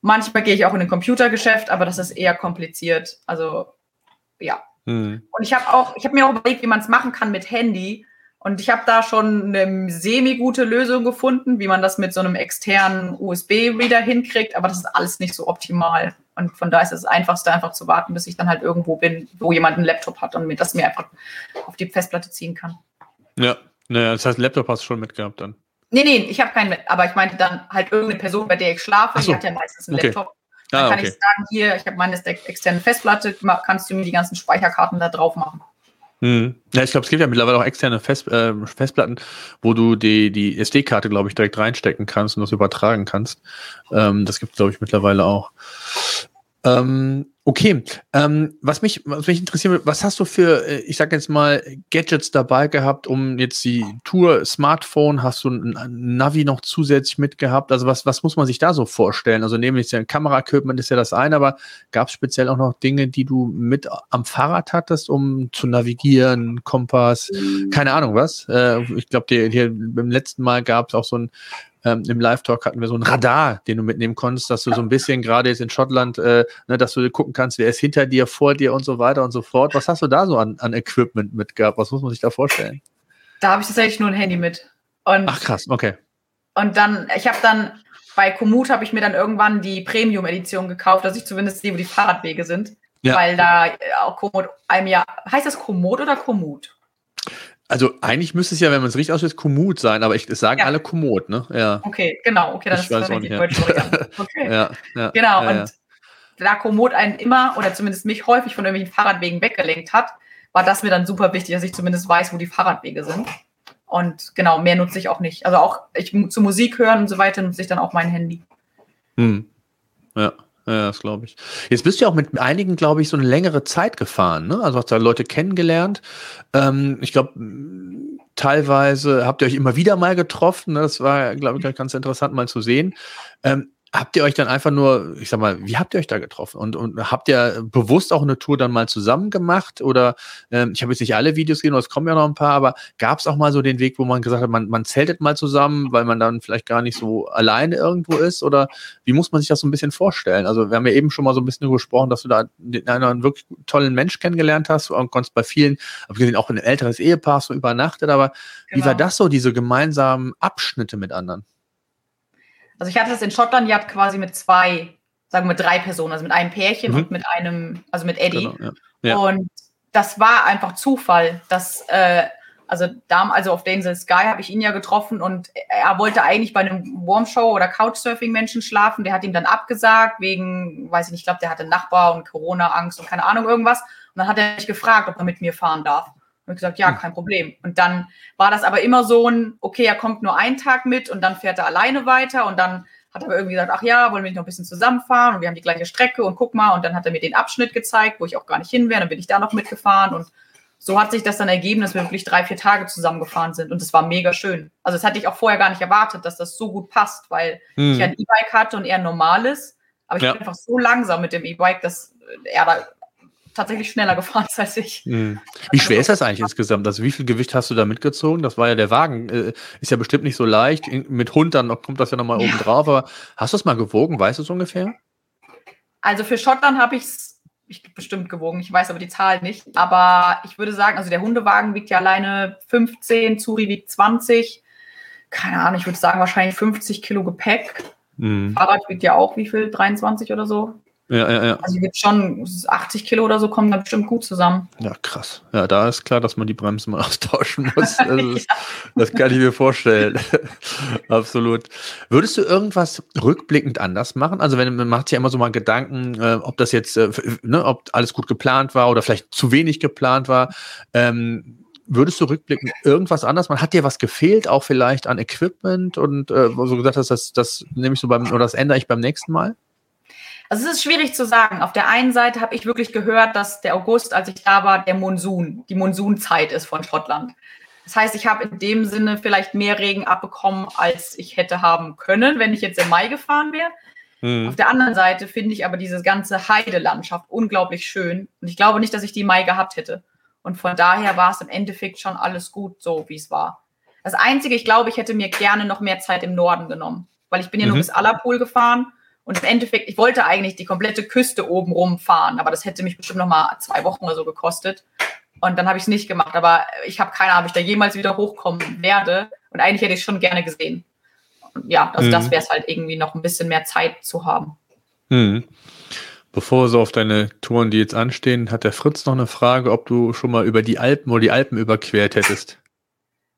[SPEAKER 2] Manchmal gehe ich auch in ein Computergeschäft, aber das ist eher kompliziert. Also ja. Hm. Und ich habe auch, ich habe mir auch überlegt, wie man es machen kann mit Handy, und ich habe da schon eine semi-gute Lösung gefunden, wie man das mit so einem externen USB-Reader hinkriegt, aber das ist alles nicht so optimal. Und von daher ist es das Einfachste, einfach zu warten, bis ich dann halt irgendwo bin, wo jemand einen Laptop hat und mir das mir einfach auf die Festplatte ziehen kann.
[SPEAKER 1] Ja, naja, das heißt, Laptop hast du schon mitgehabt dann.
[SPEAKER 2] Nee, nee, ich habe keinen, aber ich meinte dann halt irgendeine Person, bei der ich schlafe, so. die hat ja meistens einen okay. Laptop. Dann ah, kann okay. ich sagen, hier, ich habe meine externe Festplatte, kannst du mir die ganzen Speicherkarten da drauf machen.
[SPEAKER 1] Hm. Ja, ich glaube, es gibt ja mittlerweile auch externe Fest, äh, Festplatten, wo du die, die SD-Karte, glaube ich, direkt reinstecken kannst und das übertragen kannst. Ähm, das gibt es, glaube ich, mittlerweile auch. Ähm, okay, ähm, was, mich, was mich interessiert, was hast du für, äh, ich sag jetzt mal, Gadgets dabei gehabt, um jetzt die Tour, Smartphone, hast du ein Navi noch zusätzlich mitgehabt? Also was, was muss man sich da so vorstellen? Also nämlich ja Kameraequipment ist ja das eine, aber gab es speziell auch noch Dinge, die du mit am Fahrrad hattest, um zu navigieren, Kompass, keine Ahnung was? Äh, ich glaube, hier beim letzten Mal gab es auch so ein ähm, im Live-Talk hatten wir so ein Radar, den du mitnehmen konntest, dass du so ein bisschen gerade jetzt in Schottland, äh, ne, dass du gucken kannst, wer ist hinter dir, vor dir und so weiter und so fort. Was hast du da so an, an Equipment mitgehabt? Was muss man sich da vorstellen?
[SPEAKER 2] Da habe ich tatsächlich nur ein Handy mit. Und,
[SPEAKER 1] Ach krass, okay.
[SPEAKER 2] Und dann, ich habe dann bei Komoot habe ich mir dann irgendwann die Premium-Edition gekauft, dass ich zumindest sehe, wo die Fahrradwege sind. Ja. Weil da äh, auch Komoot einem Jahr, heißt das Komoot oder Komoot?
[SPEAKER 1] Also eigentlich müsste es ja, wenn man es richtig ausspricht, Komoot sein, aber ich sagen ja. alle Komoot, ne?
[SPEAKER 2] Ja. Okay, genau. Okay, das
[SPEAKER 1] ich ist weiß auch nicht, ja.
[SPEAKER 2] Okay. ja, ja, genau. und da Komoot einen immer oder zumindest mich häufig von irgendwelchen Fahrradwegen weggelenkt hat, war das mir dann super wichtig, dass ich zumindest weiß, wo die Fahrradwege sind. Und genau, mehr nutze ich auch nicht. Also auch ich zu Musik hören und so weiter nutze ich dann auch mein Handy.
[SPEAKER 1] Hm. Ja. Ja, das glaube ich. Jetzt bist du ja auch mit einigen, glaube ich, so eine längere Zeit gefahren. Ne? Also hast du Leute kennengelernt. Ähm, ich glaube, teilweise habt ihr euch immer wieder mal getroffen. Ne? Das war, glaube ich, ganz interessant mal zu sehen. Ähm, habt ihr euch dann einfach nur, ich sag mal, wie habt ihr euch da getroffen? Und, und habt ihr bewusst auch eine Tour dann mal zusammen gemacht? Oder ähm, ich habe jetzt nicht alle Videos gesehen, es kommen ja noch ein paar, aber gab es auch mal so den Weg, wo man gesagt hat, man, man zeltet mal zusammen, weil man dann vielleicht gar nicht so alleine irgendwo ist? Oder wie muss man sich das so ein bisschen vorstellen? Also wir haben ja eben schon mal so ein bisschen darüber gesprochen, dass du da einen wirklich tollen Mensch kennengelernt hast und konntest bei vielen, habe gesehen, auch ein älteres Ehepaar so übernachtet, aber genau. wie war genau. das so, diese gemeinsamen Abschnitte mit anderen?
[SPEAKER 2] Also ich hatte das in Schottland ja quasi mit zwei, sagen wir mit drei Personen, also mit einem Pärchen mhm. und mit einem, also mit Eddie. Genau, ja. Ja. Und das war einfach Zufall, dass, äh, also da, also auf Denzel Sky habe ich ihn ja getroffen und er wollte eigentlich bei einem Warmshow oder Couchsurfing-Menschen schlafen. Der hat ihm dann abgesagt, wegen, weiß ich nicht, ich glaube, der hatte Nachbar und Corona-Angst und keine Ahnung irgendwas. Und dann hat er mich gefragt, ob er mit mir fahren darf. Und gesagt, ja, hm. kein Problem. Und dann war das aber immer so ein, okay, er kommt nur einen Tag mit und dann fährt er alleine weiter und dann hat er irgendwie gesagt, ach ja, wollen wir nicht noch ein bisschen zusammenfahren und wir haben die gleiche Strecke und guck mal und dann hat er mir den Abschnitt gezeigt, wo ich auch gar nicht hin wäre, dann bin ich da noch mitgefahren und so hat sich das dann ergeben, dass wir wirklich drei, vier Tage zusammengefahren sind und es war mega schön. Also das hatte ich auch vorher gar nicht erwartet, dass das so gut passt, weil hm. ich ein E-Bike hatte und er ein normales, aber ich ja. bin einfach so langsam mit dem E-Bike, dass er da tatsächlich schneller gefahren ist als ich.
[SPEAKER 1] Hm. Wie schwer ist das eigentlich insgesamt? Also wie viel Gewicht hast du da mitgezogen? Das war ja der Wagen, äh, ist ja bestimmt nicht so leicht. Mit Hund dann kommt das ja nochmal ja. oben drauf. Aber hast du es mal gewogen? Weißt du es ungefähr?
[SPEAKER 2] Also für Schottland habe ich es ich bestimmt gewogen, ich weiß aber die Zahl nicht. Aber ich würde sagen, also der Hundewagen wiegt ja alleine 15, Zuri wiegt 20. Keine Ahnung, ich würde sagen wahrscheinlich 50 Kilo Gepäck. Mhm. Fahrrad wiegt ja auch wie viel? 23 oder so?
[SPEAKER 1] Ja, ja, ja.
[SPEAKER 2] Also jetzt schon 80 Kilo oder so kommen da bestimmt gut zusammen.
[SPEAKER 1] Ja, krass. Ja, da ist klar, dass man die Bremsen mal austauschen muss. Das, ist, ja. das kann ich mir vorstellen. Absolut. Würdest du irgendwas rückblickend anders machen? Also wenn man macht sich ja immer so mal Gedanken, äh, ob das jetzt, äh, ne, ob alles gut geplant war oder vielleicht zu wenig geplant war. Ähm, würdest du rückblickend irgendwas anders machen? Hat dir was gefehlt, auch vielleicht an Equipment und äh, wo du gesagt hast, das, das nehme ich so beim, oder das ändere ich beim nächsten Mal?
[SPEAKER 2] Also es ist schwierig zu sagen. Auf der einen Seite habe ich wirklich gehört, dass der August, als ich da war, der Monsun, die Monsunzeit ist von Schottland. Das heißt, ich habe in dem Sinne vielleicht mehr Regen abbekommen, als ich hätte haben können, wenn ich jetzt im Mai gefahren wäre. Mhm. Auf der anderen Seite finde ich aber diese ganze Heidelandschaft unglaublich schön. Und ich glaube nicht, dass ich die Mai gehabt hätte. Und von daher war es im Endeffekt schon alles gut, so wie es war. Das Einzige, ich glaube, ich hätte mir gerne noch mehr Zeit im Norden genommen, weil ich bin ja mhm. nur bis Allerpool gefahren und im Endeffekt, ich wollte eigentlich die komplette Küste oben rumfahren, aber das hätte mich bestimmt noch mal zwei Wochen oder so gekostet. Und dann habe ich es nicht gemacht. Aber ich habe keine Ahnung, ob ich da jemals wieder hochkommen werde. Und eigentlich hätte ich es schon gerne gesehen. Und ja, also mhm. das wäre es halt irgendwie noch ein bisschen mehr Zeit zu haben.
[SPEAKER 1] Mhm. Bevor so auf deine Touren, die jetzt anstehen, hat der Fritz noch eine Frage, ob du schon mal über die Alpen oder die Alpen überquert hättest.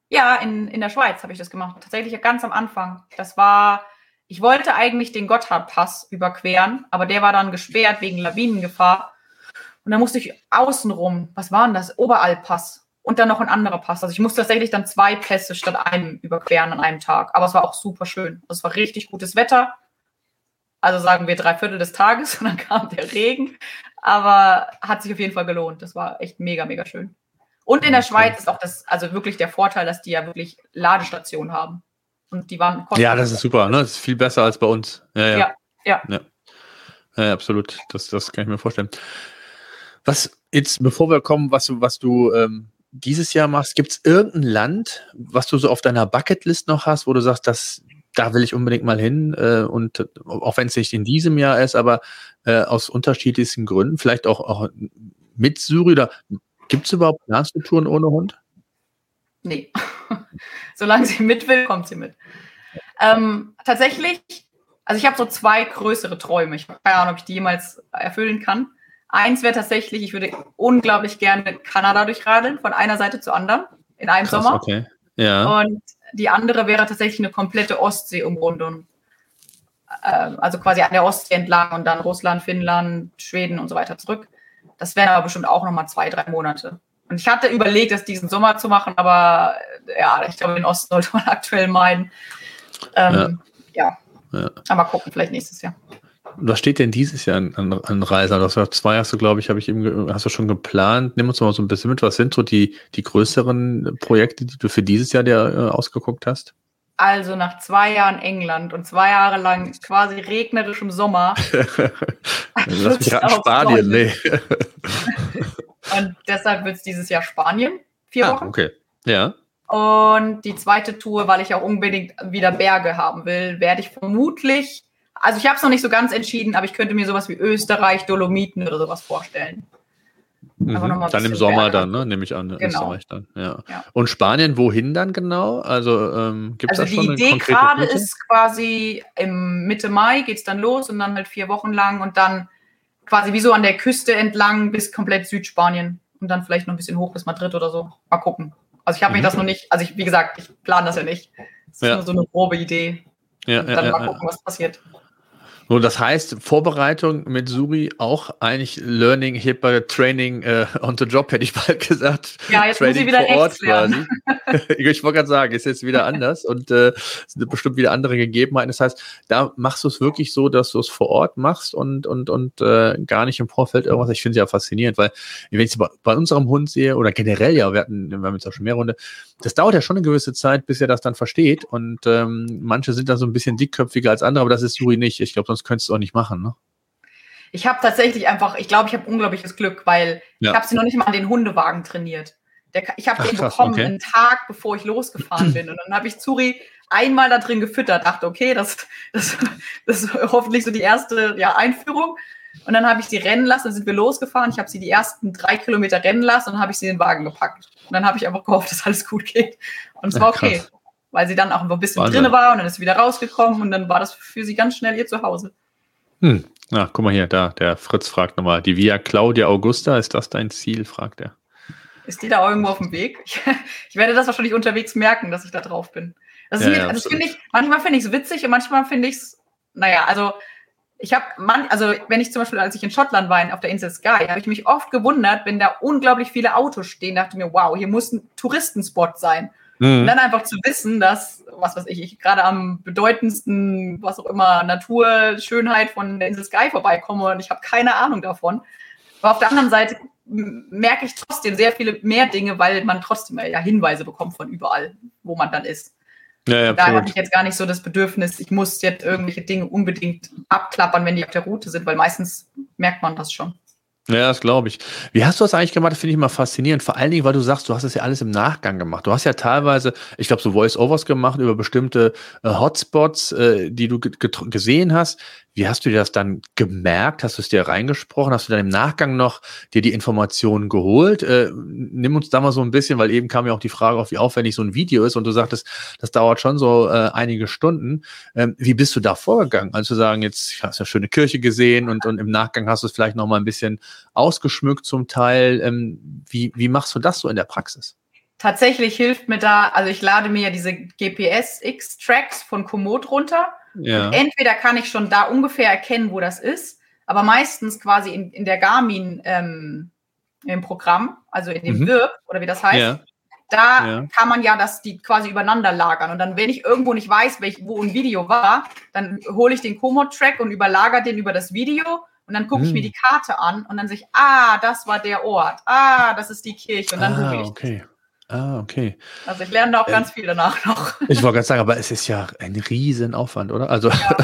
[SPEAKER 2] Ja, in, in der Schweiz habe ich das gemacht. Tatsächlich ganz am Anfang. Das war ich wollte eigentlich den Gotthardpass überqueren, aber der war dann gesperrt wegen Lawinengefahr. Und dann musste ich außenrum, was war denn das? Oberalpass und dann noch ein anderer Pass. Also ich musste tatsächlich dann zwei Pässe statt einem überqueren an einem Tag. Aber es war auch super schön. Also es war richtig gutes Wetter. Also sagen wir drei Viertel des Tages und dann kam der Regen. Aber hat sich auf jeden Fall gelohnt. Das war echt mega, mega schön. Und in der Schweiz ist auch das, also wirklich der Vorteil, dass die ja wirklich Ladestationen haben. Und die waren
[SPEAKER 1] Ja, das ist super, ne? Das ist viel besser als bei uns. Ja, ja.
[SPEAKER 2] ja, ja.
[SPEAKER 1] ja. ja absolut. Das, das kann ich mir vorstellen. Was jetzt, bevor wir kommen, was, was du ähm, dieses Jahr machst, gibt es irgendein Land, was du so auf deiner Bucketlist noch hast, wo du sagst, das, da will ich unbedingt mal hin äh, und auch wenn es nicht in diesem Jahr ist, aber äh, aus unterschiedlichsten Gründen, vielleicht auch, auch mit Syri oder gibt es überhaupt Planst Touren ohne Hund?
[SPEAKER 2] Nee. Solange sie mit will, kommt sie mit. Ähm, tatsächlich, also ich habe so zwei größere Träume. Ich habe keine Ahnung, ob ich die jemals erfüllen kann. Eins wäre tatsächlich, ich würde unglaublich gerne Kanada durchradeln, von einer Seite zur anderen, in einem Krass, Sommer.
[SPEAKER 1] Okay. Ja.
[SPEAKER 2] Und die andere wäre tatsächlich eine komplette Ostsee-Umrundung. äh, also quasi an der Ostsee entlang und dann Russland, Finnland, Schweden und so weiter zurück. Das wären aber bestimmt auch nochmal zwei, drei Monate. Und ich hatte überlegt, das diesen Sommer zu machen, aber äh, ja, ich glaube, den Osten sollte man aktuell meiden. Ähm, ja. ja. ja. Aber gucken, vielleicht nächstes Jahr.
[SPEAKER 1] Was steht denn dieses Jahr an, an, an Reisen? Du hast zwei hast du, glaube ich, habe ich eben, hast du schon geplant. Nimm uns mal so ein bisschen mit. Was sind so die, die größeren Projekte, die du für dieses Jahr dir äh, ausgeguckt hast?
[SPEAKER 2] Also nach zwei Jahren England und zwei Jahre lang quasi regnerischem Sommer.
[SPEAKER 1] Lass mich Spanien, nee.
[SPEAKER 2] und deshalb wird es dieses Jahr Spanien. Vier ah, Wochen.
[SPEAKER 1] Okay. Ja.
[SPEAKER 2] Und die zweite Tour, weil ich auch unbedingt wieder Berge haben will, werde ich vermutlich also ich habe es noch nicht so ganz entschieden, aber ich könnte mir sowas wie Österreich, Dolomiten oder sowas vorstellen.
[SPEAKER 1] Mhm. Dann im Sommer Berge. dann, ne? nehme ich an. Genau. Österreich dann, ja. ja. Und Spanien, wohin dann genau? Also ähm, gibt es also da schon
[SPEAKER 2] die Idee gerade ist quasi im Mitte Mai geht es dann los und dann halt vier Wochen lang und dann quasi wie so an der Küste entlang bis komplett Südspanien und dann vielleicht noch ein bisschen hoch bis Madrid oder so. Mal gucken. Also ich habe mhm. mir das noch nicht, also ich, wie gesagt, ich plane das ja nicht. Das ist ja. nur so eine grobe Idee. Ja, und dann ja, mal gucken, was passiert.
[SPEAKER 1] So, das heißt, Vorbereitung mit Suri auch eigentlich Learning, HIPAA, Training äh, on the Job, hätte ich bald gesagt.
[SPEAKER 2] Ja, jetzt Training muss ich wieder vor Ort quasi.
[SPEAKER 1] ich wollte gerade sagen, ist jetzt wieder anders und äh, sind bestimmt wieder andere Gegebenheiten. Das heißt, da machst du es wirklich so, dass du es vor Ort machst und, und, und äh, gar nicht im Vorfeld irgendwas. Ich finde es ja faszinierend, weil wenn ich es bei, bei, unserem Hund sehe oder generell ja, wir hatten, wir haben jetzt auch schon mehr Runde, das dauert ja schon eine gewisse Zeit, bis er das dann versteht und ähm, manche sind da so ein bisschen dickköpfiger als andere, aber das ist Suri nicht. Ich glaube, sonst könntest du auch nicht machen, ne?
[SPEAKER 2] Ich habe tatsächlich einfach, ich glaube, ich habe unglaubliches Glück, weil ja. ich habe sie noch nicht mal an den Hundewagen trainiert. Der, ich habe den krass, bekommen okay. einen Tag, bevor ich losgefahren bin. Und dann habe ich Zuri einmal da drin gefüttert, dachte, okay, das, das, das ist hoffentlich so die erste ja, Einführung. Und dann habe ich sie rennen lassen, dann sind wir losgefahren. Ich habe sie die ersten drei Kilometer rennen lassen und dann habe ich sie in den Wagen gepackt. Und dann habe ich einfach gehofft, dass alles gut geht. Und es war okay. Krass. Weil sie dann auch ein bisschen drin war und dann ist sie wieder rausgekommen und dann war das für sie ganz schnell ihr Zuhause.
[SPEAKER 1] Hm. Na, guck mal hier, da, der Fritz fragt nochmal, die Via Claudia Augusta, ist das dein Ziel, fragt er.
[SPEAKER 2] Ist die da irgendwo auf dem Weg? Ich, ich werde das wahrscheinlich unterwegs merken, dass ich da drauf bin. Das, ja, ja, das finde ich, manchmal finde ich es witzig und manchmal finde ich es, naja, also ich habe, man, also wenn ich zum Beispiel, als ich in Schottland war, auf der Insel Skye, habe ich mich oft gewundert, wenn da unglaublich viele Autos stehen, dachte mir, wow, hier muss ein Touristenspot sein. Mhm. Und dann einfach zu wissen, dass, was weiß ich, ich gerade am bedeutendsten, was auch immer, Naturschönheit von der Insel Sky vorbeikomme und ich habe keine Ahnung davon. Aber auf der anderen Seite merke ich trotzdem sehr viele mehr Dinge, weil man trotzdem ja Hinweise bekommt von überall, wo man dann ist. Ja, da habe ich jetzt gar nicht so das Bedürfnis, ich muss jetzt irgendwelche Dinge unbedingt abklappern, wenn die auf der Route sind, weil meistens merkt man das schon.
[SPEAKER 1] Ja, das glaube ich. Wie hast du das eigentlich gemacht? Das finde ich immer faszinierend. Vor allen Dingen, weil du sagst, du hast das ja alles im Nachgang gemacht. Du hast ja teilweise, ich glaube, so Voice-Overs gemacht über bestimmte äh, Hotspots, äh, die du gesehen hast. Wie hast du dir das dann gemerkt? Hast du es dir reingesprochen? Hast du dann im Nachgang noch dir die Informationen geholt? Äh, nimm uns da mal so ein bisschen, weil eben kam ja auch die Frage auf, wie aufwendig so ein Video ist und du sagtest, das dauert schon so äh, einige Stunden. Ähm, wie bist du da vorgegangen? Also sagen, jetzt hast du eine schöne Kirche gesehen und, und im Nachgang hast du es vielleicht noch mal ein bisschen ausgeschmückt zum Teil. Ähm, wie, wie machst du das so in der Praxis?
[SPEAKER 2] Tatsächlich hilft mir da, also ich lade mir ja diese GPS-X-Tracks von Komoot runter ja. Entweder kann ich schon da ungefähr erkennen, wo das ist, aber meistens quasi in, in der Garmin ähm, im Programm, also in dem mhm. WIRP oder wie das heißt, ja. da ja. kann man ja das die quasi übereinander lagern. Und dann, wenn ich irgendwo nicht weiß, welch, wo ein Video war, dann hole ich den Komoot-Track und überlagere den über das Video und dann gucke ich mir mhm. die Karte an und dann sehe ich, ah, das war der Ort, ah, das ist die Kirche und dann
[SPEAKER 1] ah, ich okay. Ah, okay.
[SPEAKER 2] Also ich lerne da auch äh, ganz viel danach noch.
[SPEAKER 1] Ich wollte gerade sagen, aber es ist ja ein Riesenaufwand, oder? Also ja.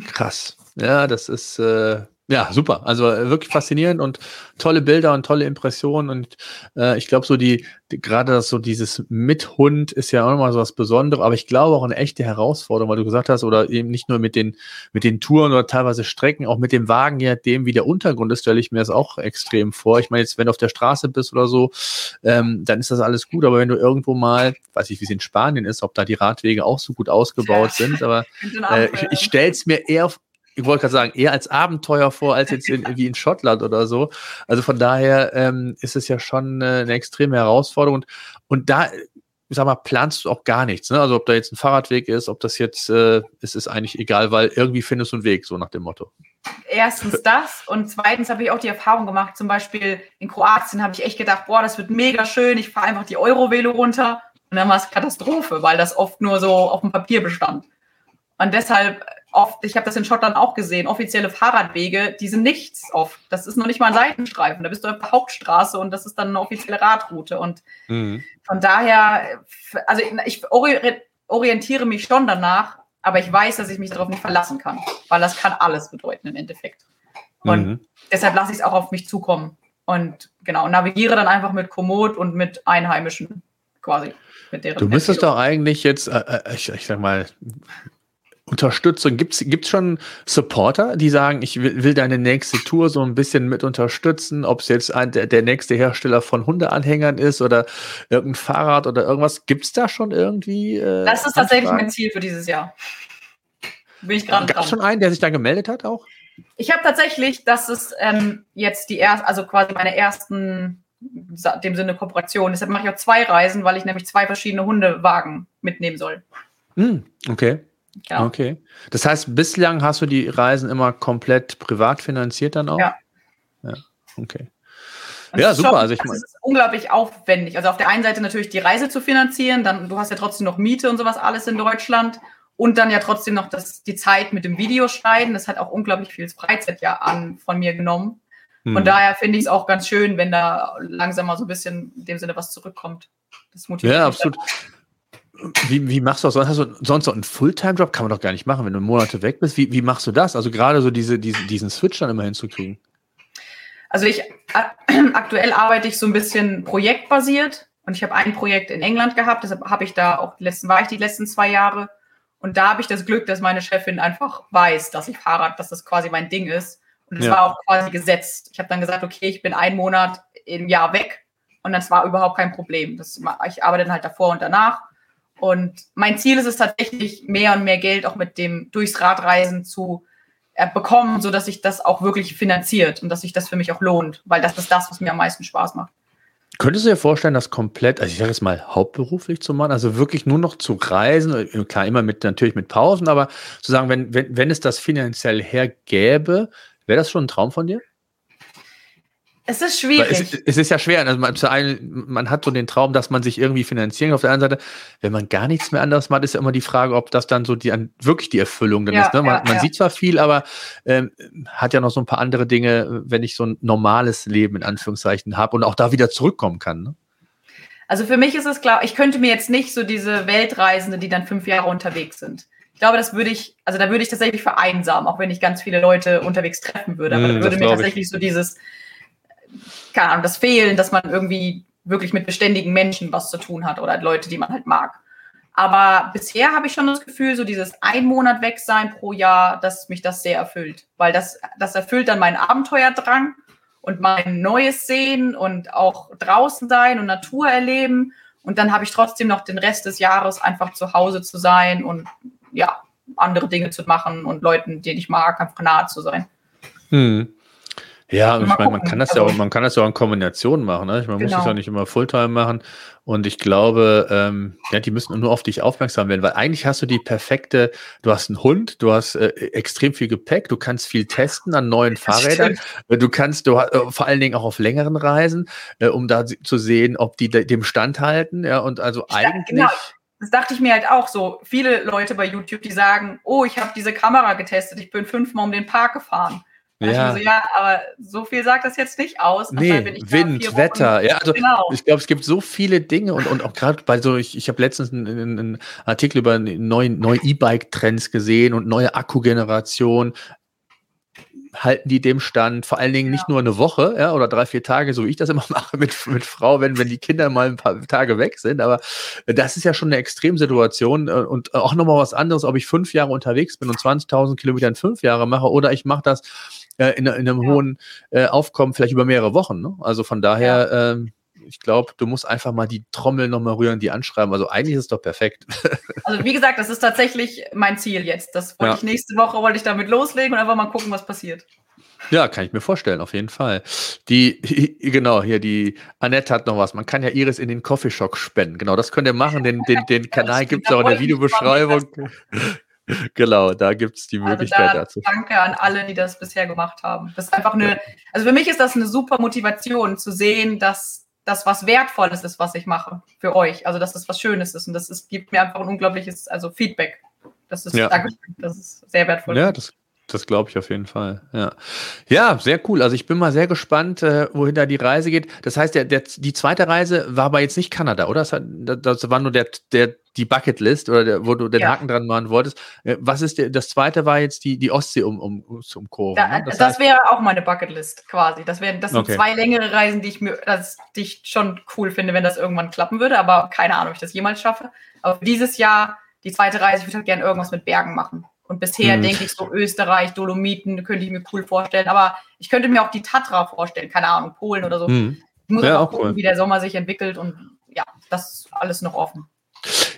[SPEAKER 1] krass. Ja, das ist äh, ja, super. Also äh, wirklich faszinierend und tolle Bilder und tolle Impressionen. Und äh, ich glaube, so die, die gerade so dieses mit Hund ist ja auch nochmal so was Besonderes, aber ich glaube auch eine echte Herausforderung, weil du gesagt hast, oder eben nicht nur mit den, mit den Touren oder teilweise Strecken, auch mit dem Wagen, je nachdem, wie der Untergrund ist, stelle ich mir das auch extrem vor. Ich meine, jetzt, wenn du auf der Straße bist oder so, ähm, dann ist das alles gut, aber wenn du irgendwo mal, weiß ich, wie es in Spanien ist, ob da die Radwege auch so gut ausgebaut ja. sind, aber äh, ich, ich stelle es mir eher ich wollte gerade sagen, eher als Abenteuer vor, als jetzt in, wie in Schottland oder so. Also von daher ähm, ist es ja schon äh, eine extreme Herausforderung. Und, und da ich sag mal, planst du auch gar nichts. Ne? Also ob da jetzt ein Fahrradweg ist, ob das jetzt, äh, es ist eigentlich egal, weil irgendwie findest du einen Weg, so nach dem Motto.
[SPEAKER 2] Erstens das und zweitens habe ich auch die Erfahrung gemacht, zum Beispiel in Kroatien habe ich echt gedacht, boah, das wird mega schön, ich fahre einfach die Eurovelo runter und dann war es Katastrophe, weil das oft nur so auf dem Papier bestand. Und deshalb oft, ich habe das in Schottland auch gesehen, offizielle Fahrradwege, die sind nichts oft. Das ist noch nicht mal ein Seitenstreifen. Da bist du auf der Hauptstraße und das ist dann eine offizielle Radroute. Und mhm. von daher, also ich orientiere mich schon danach, aber ich weiß, dass ich mich darauf nicht verlassen kann, weil das kann alles bedeuten im Endeffekt. Und mhm. deshalb lasse ich es auch auf mich zukommen. Und genau, navigiere dann einfach mit Komoot und mit Einheimischen quasi.
[SPEAKER 1] Mit deren du müsstest doch eigentlich jetzt, äh, äh, ich, ich sag mal, Unterstützung? Gibt es schon Supporter, die sagen, ich will, will, deine nächste Tour so ein bisschen mit unterstützen, ob es jetzt ein, der, der, nächste Hersteller von Hundeanhängern ist oder irgendein Fahrrad oder irgendwas? Gibt es da schon irgendwie?
[SPEAKER 2] Äh, das ist tatsächlich mein Ziel für dieses Jahr.
[SPEAKER 1] Bin ich gerade Gab es schon einen, der sich da gemeldet hat auch?
[SPEAKER 2] Ich habe tatsächlich, das ist ähm, jetzt die erste, also quasi meine ersten, in dem Sinne Kooperation. Deshalb mache ich auch zwei Reisen, weil ich nämlich zwei verschiedene Hundewagen mitnehmen soll.
[SPEAKER 1] Mm, okay. Genau. Okay. Das heißt, bislang hast du die Reisen immer komplett privat finanziert dann auch?
[SPEAKER 2] Ja.
[SPEAKER 1] Ja, okay.
[SPEAKER 2] Und ja, super. Schon, also ich meine. Es ist unglaublich aufwendig. Also auf der einen Seite natürlich die Reise zu finanzieren, dann du hast ja trotzdem noch Miete und sowas alles in Deutschland und dann ja trotzdem noch das, die Zeit mit dem Videoschneiden. Das hat auch unglaublich viel Freizeit ja an von mir genommen. Von hm. daher finde ich es auch ganz schön, wenn da langsam mal so ein bisschen in dem Sinne was zurückkommt.
[SPEAKER 1] Das motiviert ja, absolut. Dann. Wie, wie machst du das? Hast du sonst noch einen Fulltime-Job? Kann man doch gar nicht machen, wenn du Monate weg bist. Wie, wie machst du das? Also gerade so diese, diese, diesen Switch dann immer hinzukriegen.
[SPEAKER 2] Also ich aktuell arbeite ich so ein bisschen projektbasiert und ich habe ein Projekt in England gehabt, deshalb habe ich da auch die letzten, war ich die letzten zwei Jahre. Und da habe ich das Glück, dass meine Chefin einfach weiß, dass ich Fahrrad, dass das quasi mein Ding ist. Und das ja. war auch quasi gesetzt. Ich habe dann gesagt, okay, ich bin einen Monat im Jahr weg und das war überhaupt kein Problem. Das, ich arbeite dann halt davor und danach. Und mein Ziel ist es tatsächlich, mehr und mehr Geld auch mit dem durchs Radreisen zu äh, bekommen, so dass sich das auch wirklich finanziert und dass sich das für mich auch lohnt, weil das ist das, was mir am meisten Spaß macht.
[SPEAKER 1] Könntest du dir vorstellen, das komplett, also ich sage jetzt mal, hauptberuflich zu machen, also wirklich nur noch zu reisen, äh, klar, immer mit, natürlich mit Pausen, aber zu sagen, wenn, wenn, wenn es das finanziell hergäbe, wäre das schon ein Traum von dir?
[SPEAKER 2] Es ist schwierig.
[SPEAKER 1] Es, es, ist ja schwer. Also man, man, hat so den Traum, dass man sich irgendwie finanzieren kann. Auf der anderen Seite, wenn man gar nichts mehr anderes macht, ist ja immer die Frage, ob das dann so die, wirklich die Erfüllung dann ja, ist. Ne? Man, ja, man ja. sieht zwar viel, aber ähm, hat ja noch so ein paar andere Dinge, wenn ich so ein normales Leben in Anführungszeichen habe und auch da wieder zurückkommen kann. Ne?
[SPEAKER 2] Also für mich ist es klar, ich könnte mir jetzt nicht so diese Weltreisende, die dann fünf Jahre unterwegs sind. Ich glaube, das würde ich, also da würde ich tatsächlich vereinsamen, auch wenn ich ganz viele Leute unterwegs treffen würde. Aber mm, da würde mir tatsächlich ich. so dieses, keine Ahnung, das Fehlen, dass man irgendwie wirklich mit beständigen Menschen was zu tun hat oder Leute, die man halt mag. Aber bisher habe ich schon das Gefühl, so dieses ein Monat weg sein pro Jahr, dass mich das sehr erfüllt. Weil das, das erfüllt dann meinen Abenteuerdrang und mein Neues sehen und auch draußen sein und Natur erleben. Und dann habe ich trotzdem noch den Rest des Jahres einfach zu Hause zu sein und ja, andere Dinge zu machen und Leuten, die ich mag, einfach nahe zu sein.
[SPEAKER 1] Hm. Ja, ich meine, man kann das ja auch, also man kann das ja auch in Kombination machen. Ne? Ich, man genau. muss das ja nicht immer Fulltime machen. Und ich glaube, ähm, ja, die müssen nur auf dich aufmerksam werden, weil eigentlich hast du die perfekte, du hast einen Hund, du hast äh, extrem viel Gepäck, du kannst viel testen an neuen Fahrrädern, du kannst du äh, vor allen Dingen auch auf längeren Reisen, äh, um da zu sehen, ob die dem standhalten. Ja, und also ja, eigentlich. Genau.
[SPEAKER 2] Das dachte ich mir halt auch so. Viele Leute bei YouTube, die sagen, oh, ich habe diese Kamera getestet, ich bin fünfmal um den Park gefahren. Ja. So, ja, aber so viel sagt das jetzt nicht aus.
[SPEAKER 1] Nee, Wind, Wetter. Ja, also genau. ich glaube, es gibt so viele Dinge und, und auch gerade bei so, ich, ich habe letztens einen, einen, Artikel über neue, neue E-Bike-Trends gesehen und neue Akkugeneration. Halten die dem Stand, vor allen Dingen ja. nicht nur eine Woche ja, oder drei, vier Tage, so wie ich das immer mache mit, mit Frau, wenn, wenn die Kinder mal ein paar Tage weg sind. Aber das ist ja schon eine Extremsituation äh, und auch nochmal was anderes, ob ich fünf Jahre unterwegs bin und 20.000 Kilometer in fünf Jahre mache oder ich mache das äh, in, in, einem ja. hohen äh, Aufkommen, vielleicht über mehrere Wochen. Ne? Also von daher, ja. ähm, ich glaube, du musst einfach mal die Trommel nochmal rühren, die anschreiben. Also eigentlich ist es doch perfekt.
[SPEAKER 2] Also wie gesagt, das ist tatsächlich mein Ziel jetzt. Das wollte ja. ich nächste Woche wollte ich damit loslegen und einfach mal gucken, was passiert.
[SPEAKER 1] Ja, kann ich mir vorstellen, auf jeden Fall. Die, genau, hier, die Annette hat noch was. Man kann ja Iris in den Coffeeshop spenden. Genau, das könnt ihr machen. Den, den, den Kanal gibt es auch in der Videobeschreibung. genau, da gibt es die also Möglichkeit also da dazu.
[SPEAKER 2] Danke an alle, die das bisher gemacht haben. Das ist einfach eine, also für mich ist das eine super Motivation zu sehen, dass das was Wertvolles ist, was ich mache für euch. Also dass das was Schönes ist und das ist, gibt mir einfach ein unglaubliches, also Feedback. Das ist,
[SPEAKER 1] ja.
[SPEAKER 2] das ist sehr wertvoll.
[SPEAKER 1] Ja, das das glaube ich auf jeden Fall. Ja. ja, sehr cool. Also ich bin mal sehr gespannt, äh, wohin da die Reise geht. Das heißt, der, der, die zweite Reise war aber jetzt nicht Kanada, oder? Das, hat, das war nur der, der, die Bucketlist oder der, wo du den ja. Haken dran machen wolltest. Äh, was ist der, das zweite war jetzt die, die Ostsee um, um, zum Kurven.
[SPEAKER 2] Da, ne? Das, das wäre auch meine Bucketlist quasi. Das, wär, das sind okay. zwei längere Reisen, die ich mir, das, die ich schon cool finde, wenn das irgendwann klappen würde. Aber keine Ahnung, ob ich das jemals schaffe. Aber dieses Jahr, die zweite Reise, ich würde halt gerne irgendwas mit Bergen machen. Und bisher hm. denke ich so Österreich, Dolomiten, könnte ich mir cool vorstellen. Aber ich könnte mir auch die Tatra vorstellen, keine Ahnung, Polen oder so. Hm. Ich muss ja, auch gucken, cool. wie der Sommer sich entwickelt und ja, das ist alles noch offen.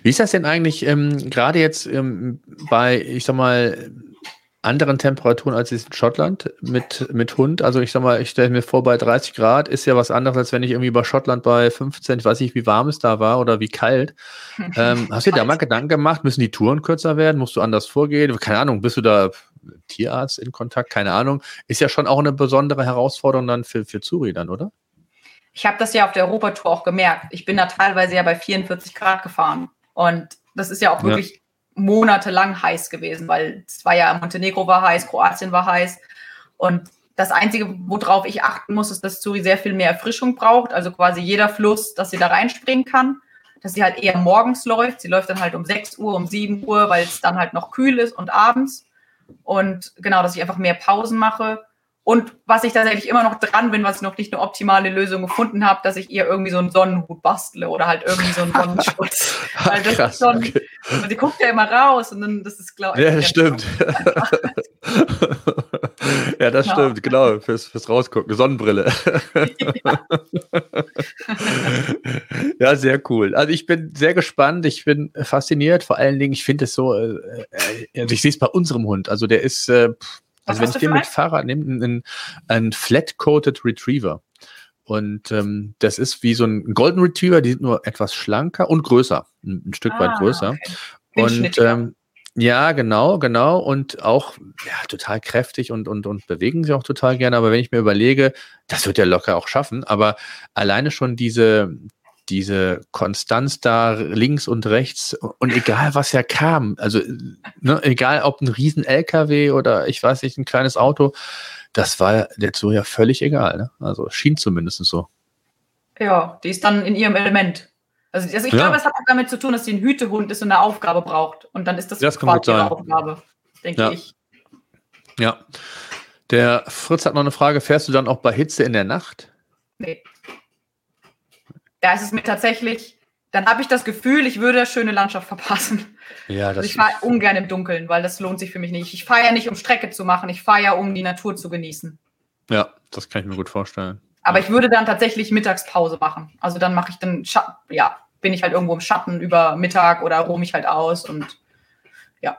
[SPEAKER 1] Wie ist das denn eigentlich ähm, gerade jetzt ähm, bei, ich sag mal, anderen Temperaturen als in Schottland mit, mit Hund. Also ich sag mal, ich stelle mir vor, bei 30 Grad ist ja was anderes, als wenn ich irgendwie bei Schottland bei 15, ich weiß nicht, wie warm es da war oder wie kalt. ähm, hast du dir da mal Gedanken gemacht? Müssen die Touren kürzer werden? Musst du anders vorgehen? Keine Ahnung, bist du da Tierarzt in Kontakt? Keine Ahnung. Ist ja schon auch eine besondere Herausforderung dann für, für Zuri dann, oder?
[SPEAKER 2] Ich habe das ja auf der Europatour auch gemerkt. Ich bin da teilweise ja bei 44 Grad gefahren. Und das ist ja auch wirklich ja monatelang heiß gewesen, weil es war ja Montenegro war heiß, Kroatien war heiß. Und das Einzige, worauf ich achten muss, ist, dass Zuri sehr viel mehr Erfrischung braucht. Also quasi jeder Fluss, dass sie da reinspringen kann. Dass sie halt eher morgens läuft. Sie läuft dann halt um 6 Uhr, um 7 Uhr, weil es dann halt noch kühl ist und abends. Und genau, dass ich einfach mehr Pausen mache. Und was ich tatsächlich immer noch dran bin, was ich noch nicht eine optimale Lösung gefunden habe, dass ich ihr irgendwie so einen Sonnenhut bastle oder halt irgendwie so einen Sonnenschutz. Weil das Krass, ist schon, okay. Sie guckt ja immer raus und dann, das ist, glaube
[SPEAKER 1] ich. Ja, das stimmt. ja, das genau. stimmt, genau, fürs, fürs Rausgucken. Sonnenbrille. Ja. ja. sehr cool. Also ich bin sehr gespannt, ich bin fasziniert, vor allen Dingen, ich finde es so, äh, äh, also ich sehe es bei unserem Hund, also der ist, äh, also wenn ich den mit Fahrrad nehme, ein, ein Flat-Coated Retriever. Und ähm, das ist wie so ein Golden Retriever, die sind nur etwas schlanker und größer, ein, ein Stück ah, weit größer. Okay. Und ähm, ja, genau, genau. Und auch ja, total kräftig und, und, und bewegen sich auch total gerne. Aber wenn ich mir überlege, das wird er locker auch schaffen, aber alleine schon diese, diese Konstanz da links und rechts und egal was ja kam, also ne, egal ob ein riesen LKW oder ich weiß nicht, ein kleines Auto, das war jetzt so ja völlig egal. Ne? Also schien zumindest so.
[SPEAKER 2] Ja, die ist dann in ihrem Element. Also, also ich ja. glaube, es hat auch damit zu tun, dass sie ein Hütehund ist und eine Aufgabe braucht. Und dann ist das,
[SPEAKER 1] das quasi ihre
[SPEAKER 2] Aufgabe, denke
[SPEAKER 1] ja.
[SPEAKER 2] ich.
[SPEAKER 1] Ja. Der Fritz hat noch eine Frage. Fährst du dann auch bei Hitze in der Nacht?
[SPEAKER 2] Nee da ist es mir tatsächlich, dann habe ich das Gefühl, ich würde schöne Landschaft verpassen.
[SPEAKER 1] Ja, das
[SPEAKER 2] also ich fahre ungern im Dunkeln, weil das lohnt sich für mich nicht. Ich fahre ja nicht, um Strecke zu machen, ich fahre ja, um die Natur zu genießen.
[SPEAKER 1] Ja, das kann ich mir gut vorstellen.
[SPEAKER 2] Aber ich würde dann tatsächlich Mittagspause machen. Also dann mache ich dann, ja, bin ich halt irgendwo im Schatten über Mittag oder ruhe mich halt aus und ja.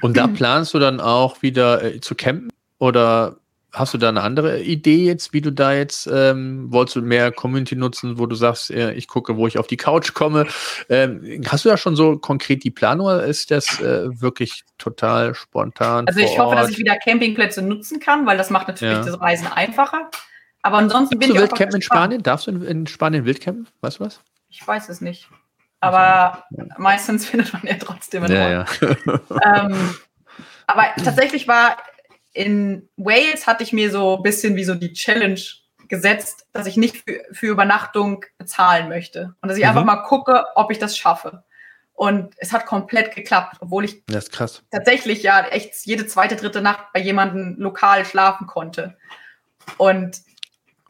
[SPEAKER 1] Und da planst du dann auch wieder äh, zu campen oder Hast du da eine andere Idee jetzt, wie du da jetzt, ähm, wolltest du mehr Community nutzen, wo du sagst, äh, ich gucke, wo ich auf die Couch komme? Ähm, hast du da schon so konkret die Planung oder ist das äh, wirklich total spontan?
[SPEAKER 2] Also ich hoffe, Ort? dass ich wieder Campingplätze nutzen kann, weil das macht natürlich ja. das Reisen einfacher. Aber ansonsten
[SPEAKER 1] Darfst bin du ich Wildcampen in Spanien? Darfst du in, in Spanien Wildcampen? Weißt du was?
[SPEAKER 2] Ich weiß es nicht. Aber ja. meistens findet man ja trotzdem einen
[SPEAKER 1] ja, ja.
[SPEAKER 2] ähm, aber tatsächlich war in Wales hatte ich mir so ein bisschen wie so die Challenge gesetzt, dass ich nicht für, für Übernachtung bezahlen möchte und dass ich mhm. einfach mal gucke, ob ich das schaffe. Und es hat komplett geklappt, obwohl ich tatsächlich ja echt jede zweite, dritte Nacht bei jemandem lokal schlafen konnte. Und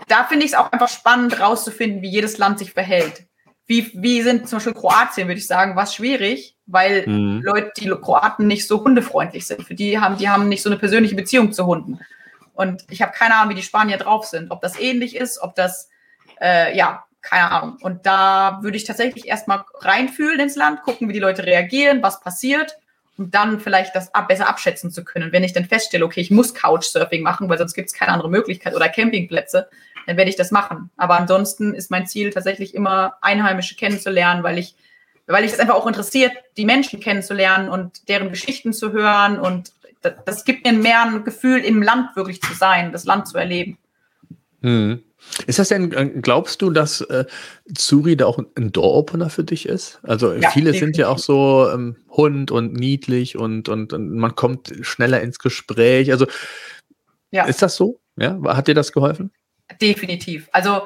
[SPEAKER 2] da finde ich es auch einfach spannend rauszufinden, wie jedes Land sich verhält. Wie, wie sind zum Beispiel Kroatien, würde ich sagen, was schwierig, weil mhm. Leute, die Kroaten nicht so hundefreundlich sind. Für die haben, die haben nicht so eine persönliche Beziehung zu Hunden. Und ich habe keine Ahnung, wie die Spanier drauf sind. Ob das ähnlich ist, ob das, äh, ja, keine Ahnung. Und da würde ich tatsächlich erstmal reinfühlen ins Land, gucken, wie die Leute reagieren, was passiert. um dann vielleicht das ab, besser abschätzen zu können. Wenn ich dann feststelle, okay, ich muss Couchsurfing machen, weil sonst gibt es keine andere Möglichkeit oder Campingplätze, dann werde ich das machen. Aber ansonsten ist mein Ziel tatsächlich immer Einheimische kennenzulernen, weil ich weil ich es einfach auch interessiert, die Menschen kennenzulernen und deren Geschichten zu hören. Und das, das gibt mir mehr ein Gefühl, im Land wirklich zu sein, das Land zu erleben.
[SPEAKER 1] Hm. Ist das denn, äh, glaubst du, dass äh, Zuri da auch ein Door-Opener für dich ist? Also ja, viele definitiv. sind ja auch so ähm, Hund und niedlich und, und, und, man kommt schneller ins Gespräch. Also ja. ist das so? Ja? Hat dir das geholfen?
[SPEAKER 2] Definitiv. Also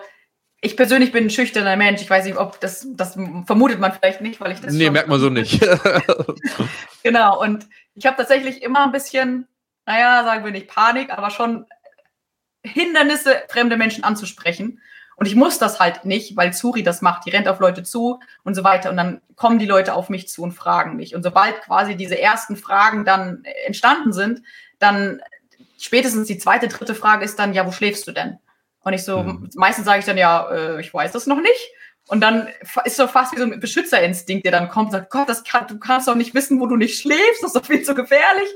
[SPEAKER 2] ich persönlich bin ein schüchterner Mensch. Ich weiß nicht, ob das, das vermutet man vielleicht nicht, weil ich das.
[SPEAKER 1] Nee, merkt man so nicht.
[SPEAKER 2] genau. Und ich habe tatsächlich immer ein bisschen, naja, sagen wir nicht Panik, aber schon Hindernisse, fremde Menschen anzusprechen. Und ich muss das halt nicht, weil Zuri das macht. Die rennt auf Leute zu und so weiter. Und dann kommen die Leute auf mich zu und fragen mich. Und sobald quasi diese ersten Fragen dann entstanden sind, dann spätestens die zweite, dritte Frage ist dann, ja, wo schläfst du denn? Und ich so, mhm. meistens sage ich dann, ja, äh, ich weiß das noch nicht. Und dann ist so fast wie so ein Beschützerinstinkt, der dann kommt und sagt, Gott, das kann, du kannst doch nicht wissen, wo du nicht schläfst, das ist doch viel zu gefährlich.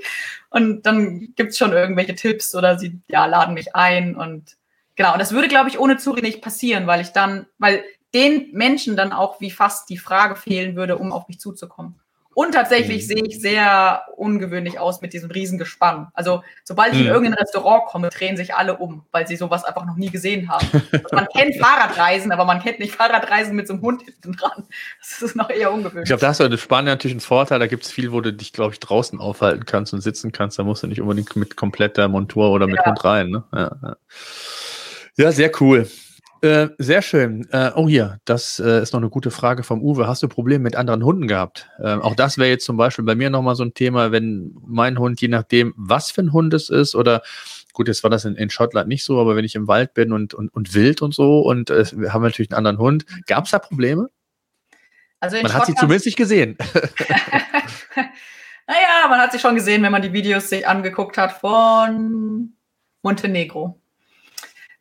[SPEAKER 2] Und dann gibt's schon irgendwelche Tipps oder sie ja, laden mich ein. Und genau, und das würde, glaube ich, ohne Zuri nicht passieren, weil ich dann, weil den Menschen dann auch wie fast die Frage fehlen würde, um auf mich zuzukommen. Und tatsächlich mhm. sehe ich sehr ungewöhnlich aus mit diesem Riesengespann. Also sobald ich mhm. in irgendein Restaurant komme, drehen sich alle um, weil sie sowas einfach noch nie gesehen haben. man kennt Fahrradreisen, aber man kennt nicht Fahrradreisen mit so einem Hund hinten dran. Das ist noch eher ungewöhnlich.
[SPEAKER 1] Ich glaube, da hast du in Spanien natürlich einen Vorteil. Da gibt es viel, wo du dich, glaube ich, draußen aufhalten kannst und sitzen kannst. Da musst du nicht unbedingt mit kompletter Montur oder mit ja. Hund rein. Ne? Ja, ja. ja, sehr cool. Äh, sehr schön. Äh, oh hier, das äh, ist noch eine gute Frage vom Uwe. Hast du Probleme mit anderen Hunden gehabt? Ähm, auch das wäre jetzt zum Beispiel bei mir nochmal so ein Thema, wenn mein Hund, je nachdem, was für ein Hund es ist, oder gut, jetzt war das in, in Schottland nicht so, aber wenn ich im Wald bin und, und, und wild und so und äh, wir haben natürlich einen anderen Hund, gab es da Probleme? Also man hat sie zumindest nicht gesehen.
[SPEAKER 2] naja, man hat sie schon gesehen, wenn man die Videos sich angeguckt hat von Montenegro.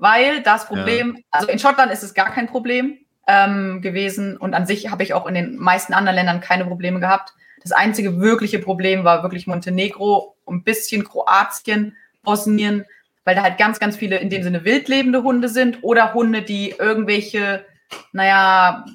[SPEAKER 2] Weil das Problem, ja. also in Schottland ist es gar kein Problem ähm, gewesen und an sich habe ich auch in den meisten anderen Ländern keine Probleme gehabt. Das einzige wirkliche Problem war wirklich Montenegro, ein bisschen Kroatien, Bosnien, weil da halt ganz, ganz viele in dem Sinne wildlebende Hunde sind oder Hunde, die irgendwelche, naja,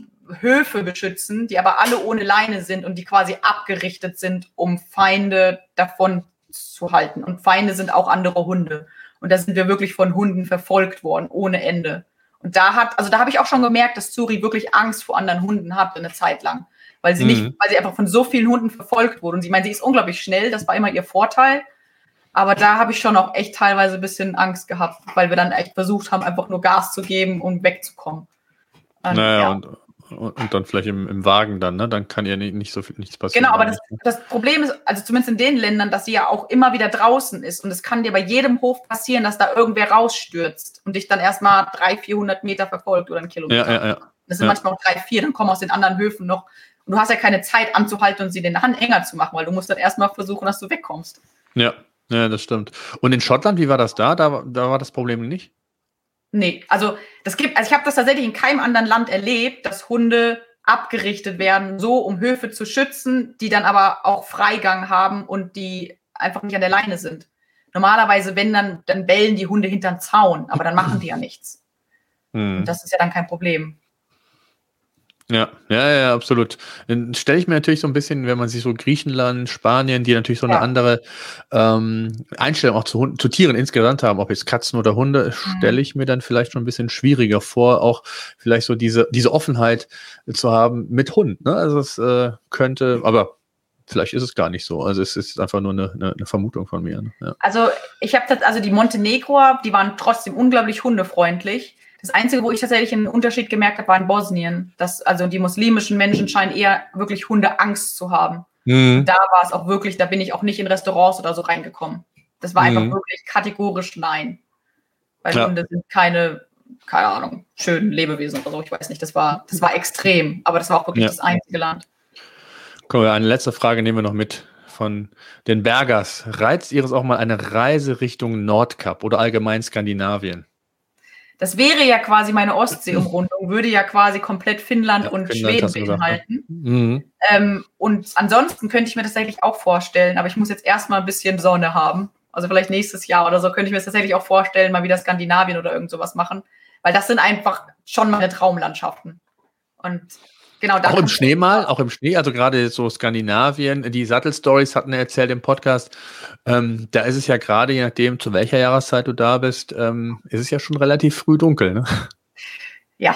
[SPEAKER 2] Höfe beschützen, die aber alle ohne Leine sind und die quasi abgerichtet sind, um Feinde davon zu halten. Und Feinde sind auch andere Hunde. Und da sind wir wirklich von Hunden verfolgt worden, ohne Ende. Und da hat, also da habe ich auch schon gemerkt, dass Zuri wirklich Angst vor anderen Hunden hat eine Zeit lang. Weil sie mhm. nicht, weil sie einfach von so vielen Hunden verfolgt wurde. Und sie meint, sie ist unglaublich schnell, das war immer ihr Vorteil. Aber da habe ich schon auch echt teilweise ein bisschen Angst gehabt, weil wir dann echt versucht haben, einfach nur Gas zu geben und wegzukommen.
[SPEAKER 1] Und, naja, ja. und und dann vielleicht im, im Wagen dann, ne? Dann kann ja nicht, nicht so viel nichts passieren.
[SPEAKER 2] Genau, aber das, das, Problem ist, also zumindest in den Ländern, dass sie ja auch immer wieder draußen ist. Und es kann dir bei jedem Hof passieren, dass da irgendwer rausstürzt und dich dann erstmal 300, 400 Meter verfolgt oder ein Kilometer. Ja, ja, ja. Das sind ja. manchmal auch drei, vier, dann kommen aus den anderen Höfen noch. Und du hast ja keine Zeit anzuhalten und sie den Hand enger zu machen, weil du musst dann erstmal versuchen, dass du wegkommst.
[SPEAKER 1] Ja, ja, das stimmt. Und in Schottland, wie war das da? Da, da war das Problem nicht?
[SPEAKER 2] Nee, also das gibt, also ich habe das tatsächlich in keinem anderen Land erlebt, dass Hunde abgerichtet werden, so um Höfe zu schützen, die dann aber auch Freigang haben und die einfach nicht an der Leine sind. Normalerweise, wenn dann, dann bellen die Hunde hinterm Zaun, aber dann machen die ja nichts. Hm. Und das ist ja dann kein Problem.
[SPEAKER 1] Ja, ja, ja, absolut. Dann stelle ich mir natürlich so ein bisschen, wenn man sich so Griechenland, Spanien, die natürlich so eine ja. andere ähm, Einstellung auch zu, Hunden, zu Tieren insgesamt haben, ob jetzt Katzen oder Hunde, mhm. stelle ich mir dann vielleicht schon ein bisschen schwieriger vor, auch vielleicht so diese, diese Offenheit zu haben mit Hund. Ne? Also es äh, könnte, aber vielleicht ist es gar nicht so. Also es ist einfach nur eine, eine, eine Vermutung von mir. Ne?
[SPEAKER 2] Ja. Also ich habe also die Montenegroer, die waren trotzdem unglaublich hundefreundlich. Das Einzige, wo ich tatsächlich einen Unterschied gemerkt habe, war in Bosnien. Dass, also die muslimischen Menschen scheinen eher wirklich Hunde Angst zu haben. Mhm. Da war es auch wirklich, da bin ich auch nicht in Restaurants oder so reingekommen. Das war einfach mhm. wirklich kategorisch nein. Weil ja. Hunde sind keine, keine Ahnung, schönen Lebewesen oder so. Ich weiß nicht, das war, das war extrem. Aber das war auch wirklich ja. das einzige Land.
[SPEAKER 1] Komm, eine letzte Frage nehmen wir noch mit von den Bergers. Reizt Ihres auch mal eine Reise Richtung Nordkap oder allgemein Skandinavien?
[SPEAKER 2] Das wäre ja quasi meine Ostseeumrundung, würde ja quasi komplett Finnland ja, und Finnland Schweden beinhalten. Mhm. Ähm, und ansonsten könnte ich mir das tatsächlich auch vorstellen, aber ich muss jetzt erstmal ein bisschen Sonne haben. Also vielleicht nächstes Jahr oder so könnte ich mir das tatsächlich auch vorstellen, mal wieder Skandinavien oder irgend sowas machen. Weil das sind einfach schon meine Traumlandschaften. Und Genau,
[SPEAKER 1] auch im Schnee mal, auch im Schnee, also gerade so Skandinavien, die Sattelstories hatten er erzählt im Podcast. Ähm, da ist es ja gerade, je nachdem, zu welcher Jahreszeit du da bist, ähm, ist es ja schon relativ früh dunkel, ne?
[SPEAKER 2] Ja,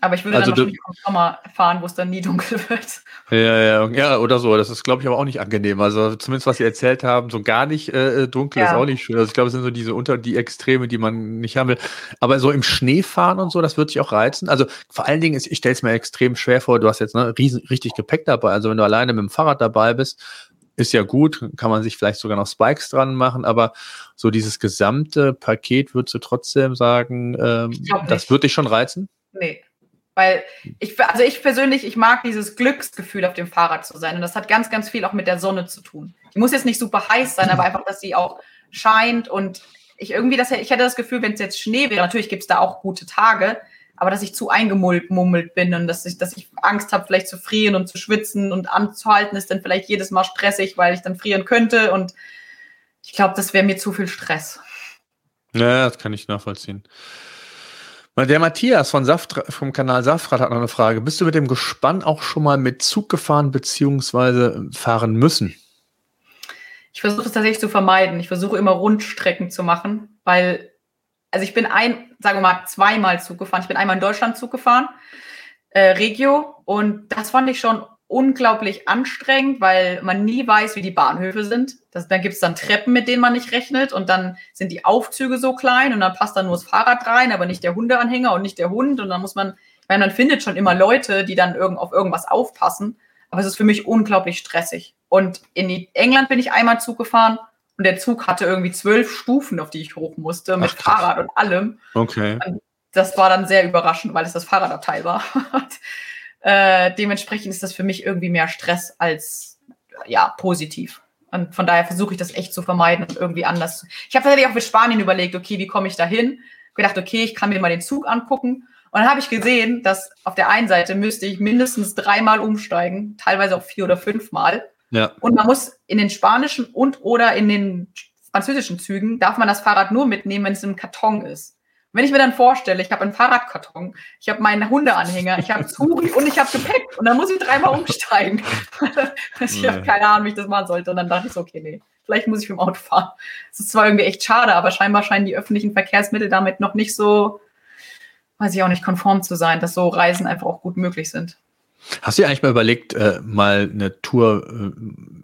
[SPEAKER 2] aber ich würde also dann wahrscheinlich auch im Sommer fahren, wo es dann nie dunkel wird.
[SPEAKER 1] Ja, ja, ja, oder so. Das ist, glaube ich, aber auch nicht angenehm. Also zumindest, was Sie erzählt haben, so gar nicht äh, äh dunkel ja. ist auch nicht schön. Also ich glaube, es sind so diese unter die Extreme, die man nicht haben will. Aber so im Schnee fahren und so, das wird sich auch reizen. Also vor allen Dingen, ist, ich stelle es mir extrem schwer vor, du hast jetzt ne, riesen, richtig Gepäck dabei. Also wenn du alleine mit dem Fahrrad dabei bist, ist ja gut, kann man sich vielleicht sogar noch Spikes dran machen, aber so dieses gesamte Paket würdest du trotzdem sagen, ähm, das würde dich schon reizen?
[SPEAKER 2] Nee. Weil ich, also ich persönlich, ich mag dieses Glücksgefühl, auf dem Fahrrad zu sein. Und das hat ganz, ganz viel auch mit der Sonne zu tun. Die muss jetzt nicht super heiß sein, aber einfach, dass sie auch scheint. Und ich irgendwie, das, ich hätte das Gefühl, wenn es jetzt Schnee wäre, natürlich gibt es da auch gute Tage, aber dass ich zu eingemummelt bin und dass ich, dass ich Angst habe, vielleicht zu frieren und zu schwitzen und anzuhalten, ist dann vielleicht jedes Mal stressig, weil ich dann frieren könnte. Und ich glaube, das wäre mir zu viel Stress.
[SPEAKER 1] Ja, das kann ich nachvollziehen. Der Matthias von Saft, vom Kanal Safrat hat noch eine Frage. Bist du mit dem Gespann auch schon mal mit Zug gefahren bzw. fahren müssen?
[SPEAKER 2] Ich versuche es tatsächlich zu vermeiden. Ich versuche immer Rundstrecken zu machen, weil, also ich bin ein, sagen wir mal, zweimal Zug gefahren. Ich bin einmal in Deutschland Zug gefahren, äh, Regio, und das fand ich schon unglaublich anstrengend, weil man nie weiß, wie die Bahnhöfe sind. Das, dann gibt es dann Treppen, mit denen man nicht rechnet und dann sind die Aufzüge so klein und dann passt dann nur das Fahrrad rein, aber nicht der Hundeanhänger und nicht der Hund und dann muss man, meine, man findet schon immer Leute, die dann irgend, auf irgendwas aufpassen, aber es ist für mich unglaublich stressig. Und in England bin ich einmal Zug gefahren und der Zug hatte irgendwie zwölf Stufen, auf die ich hoch musste, mit Ach, Fahrrad und allem.
[SPEAKER 1] Okay.
[SPEAKER 2] Das war dann sehr überraschend, weil es das Fahrradabteil war. Äh, dementsprechend ist das für mich irgendwie mehr Stress als ja positiv. Und von daher versuche ich das echt zu vermeiden und irgendwie anders. Ich habe tatsächlich auch für Spanien überlegt, okay, wie komme ich da hin? Gedacht, okay, ich kann mir mal den Zug angucken. Und dann habe ich gesehen, dass auf der einen Seite müsste ich mindestens dreimal umsteigen, teilweise auch vier oder fünfmal.
[SPEAKER 1] Ja.
[SPEAKER 2] Und man muss in den spanischen und oder in den französischen Zügen darf man das Fahrrad nur mitnehmen, wenn es im Karton ist. Wenn ich mir dann vorstelle, ich habe einen Fahrradkarton, ich habe meinen Hundeanhänger, ich habe Zuri und ich habe Gepäck und dann muss ich dreimal umsteigen. ich habe keine Ahnung, wie ich das machen sollte. Und dann dachte ich so, okay, nee, vielleicht muss ich mit dem Auto fahren. Das ist zwar irgendwie echt schade, aber scheinbar scheinen die öffentlichen Verkehrsmittel damit noch nicht so, weiß ich auch nicht, konform zu sein, dass so Reisen einfach auch gut möglich sind.
[SPEAKER 1] Hast du dir eigentlich mal überlegt, äh, mal eine Tour äh,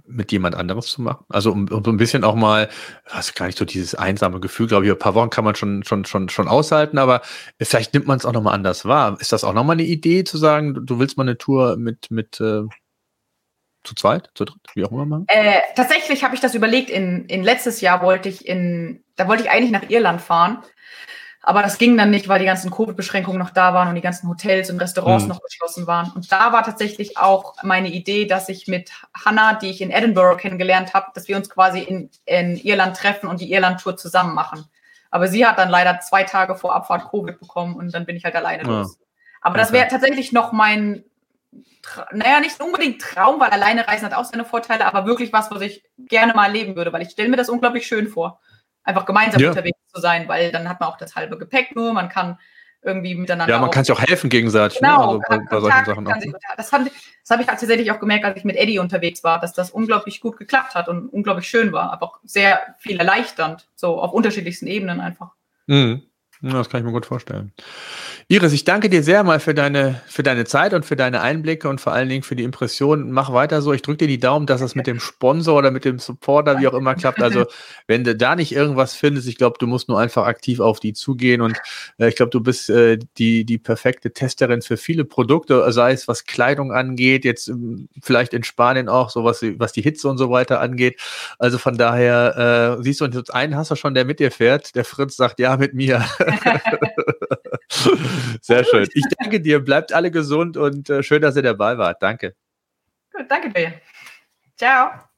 [SPEAKER 1] mit jemand anderes zu machen? Also um, um so ein bisschen auch mal, was gar nicht so dieses einsame Gefühl, glaube ich, ein paar Wochen kann man schon schon schon schon aushalten, aber vielleicht nimmt man es auch noch mal anders wahr. Ist das auch noch mal eine Idee zu sagen, du, du willst mal eine Tour mit mit äh, zu zweit, zu dritt, wie auch immer machen?
[SPEAKER 2] Äh, tatsächlich habe ich das überlegt. In, in letztes Jahr wollte ich in, da wollte ich eigentlich nach Irland fahren aber das ging dann nicht, weil die ganzen Covid-Beschränkungen noch da waren und die ganzen Hotels und Restaurants mhm. noch geschlossen waren. Und da war tatsächlich auch meine Idee, dass ich mit Hannah, die ich in Edinburgh kennengelernt habe, dass wir uns quasi in, in Irland treffen und die Irland-Tour zusammen machen. Aber sie hat dann leider zwei Tage vor Abfahrt Covid bekommen und dann bin ich halt alleine ja. los. Aber das wäre tatsächlich noch mein, naja, nicht unbedingt Traum, weil alleine reisen hat auch seine Vorteile, aber wirklich was, was ich gerne mal erleben würde, weil ich stelle mir das unglaublich schön vor. Einfach gemeinsam ja. unterwegs zu sein, weil dann hat man auch das halbe Gepäck nur, man kann irgendwie miteinander.
[SPEAKER 1] Ja, man kann sich auch helfen gegenseitig.
[SPEAKER 2] Ne? Genau, ne? also bei, solchen Sachen auch. Sich, das habe hab ich tatsächlich auch gemerkt, als ich mit Eddie unterwegs war, dass das unglaublich gut geklappt hat und unglaublich schön war, aber auch sehr viel erleichternd, so auf unterschiedlichsten Ebenen einfach.
[SPEAKER 1] Mhm. Ja, das kann ich mir gut vorstellen. Iris, ich danke dir sehr mal für deine, für deine Zeit und für deine Einblicke und vor allen Dingen für die Impressionen. Mach weiter so. Ich drücke dir die Daumen, dass das mit dem Sponsor oder mit dem Supporter, wie auch immer, klappt. Also, wenn du da nicht irgendwas findest, ich glaube, du musst nur einfach aktiv auf die zugehen und äh, ich glaube, du bist äh, die, die perfekte Testerin für viele Produkte, sei es was Kleidung angeht, jetzt ähm, vielleicht in Spanien auch, so was, was die Hitze und so weiter angeht. Also von daher, äh, siehst du, und einen hast du schon, der mit dir fährt. Der Fritz sagt, ja, mit mir. Sehr schön. Ich danke dir. Bleibt alle gesund und äh, schön, dass ihr dabei wart. Danke.
[SPEAKER 2] Gut, danke dir. Ciao.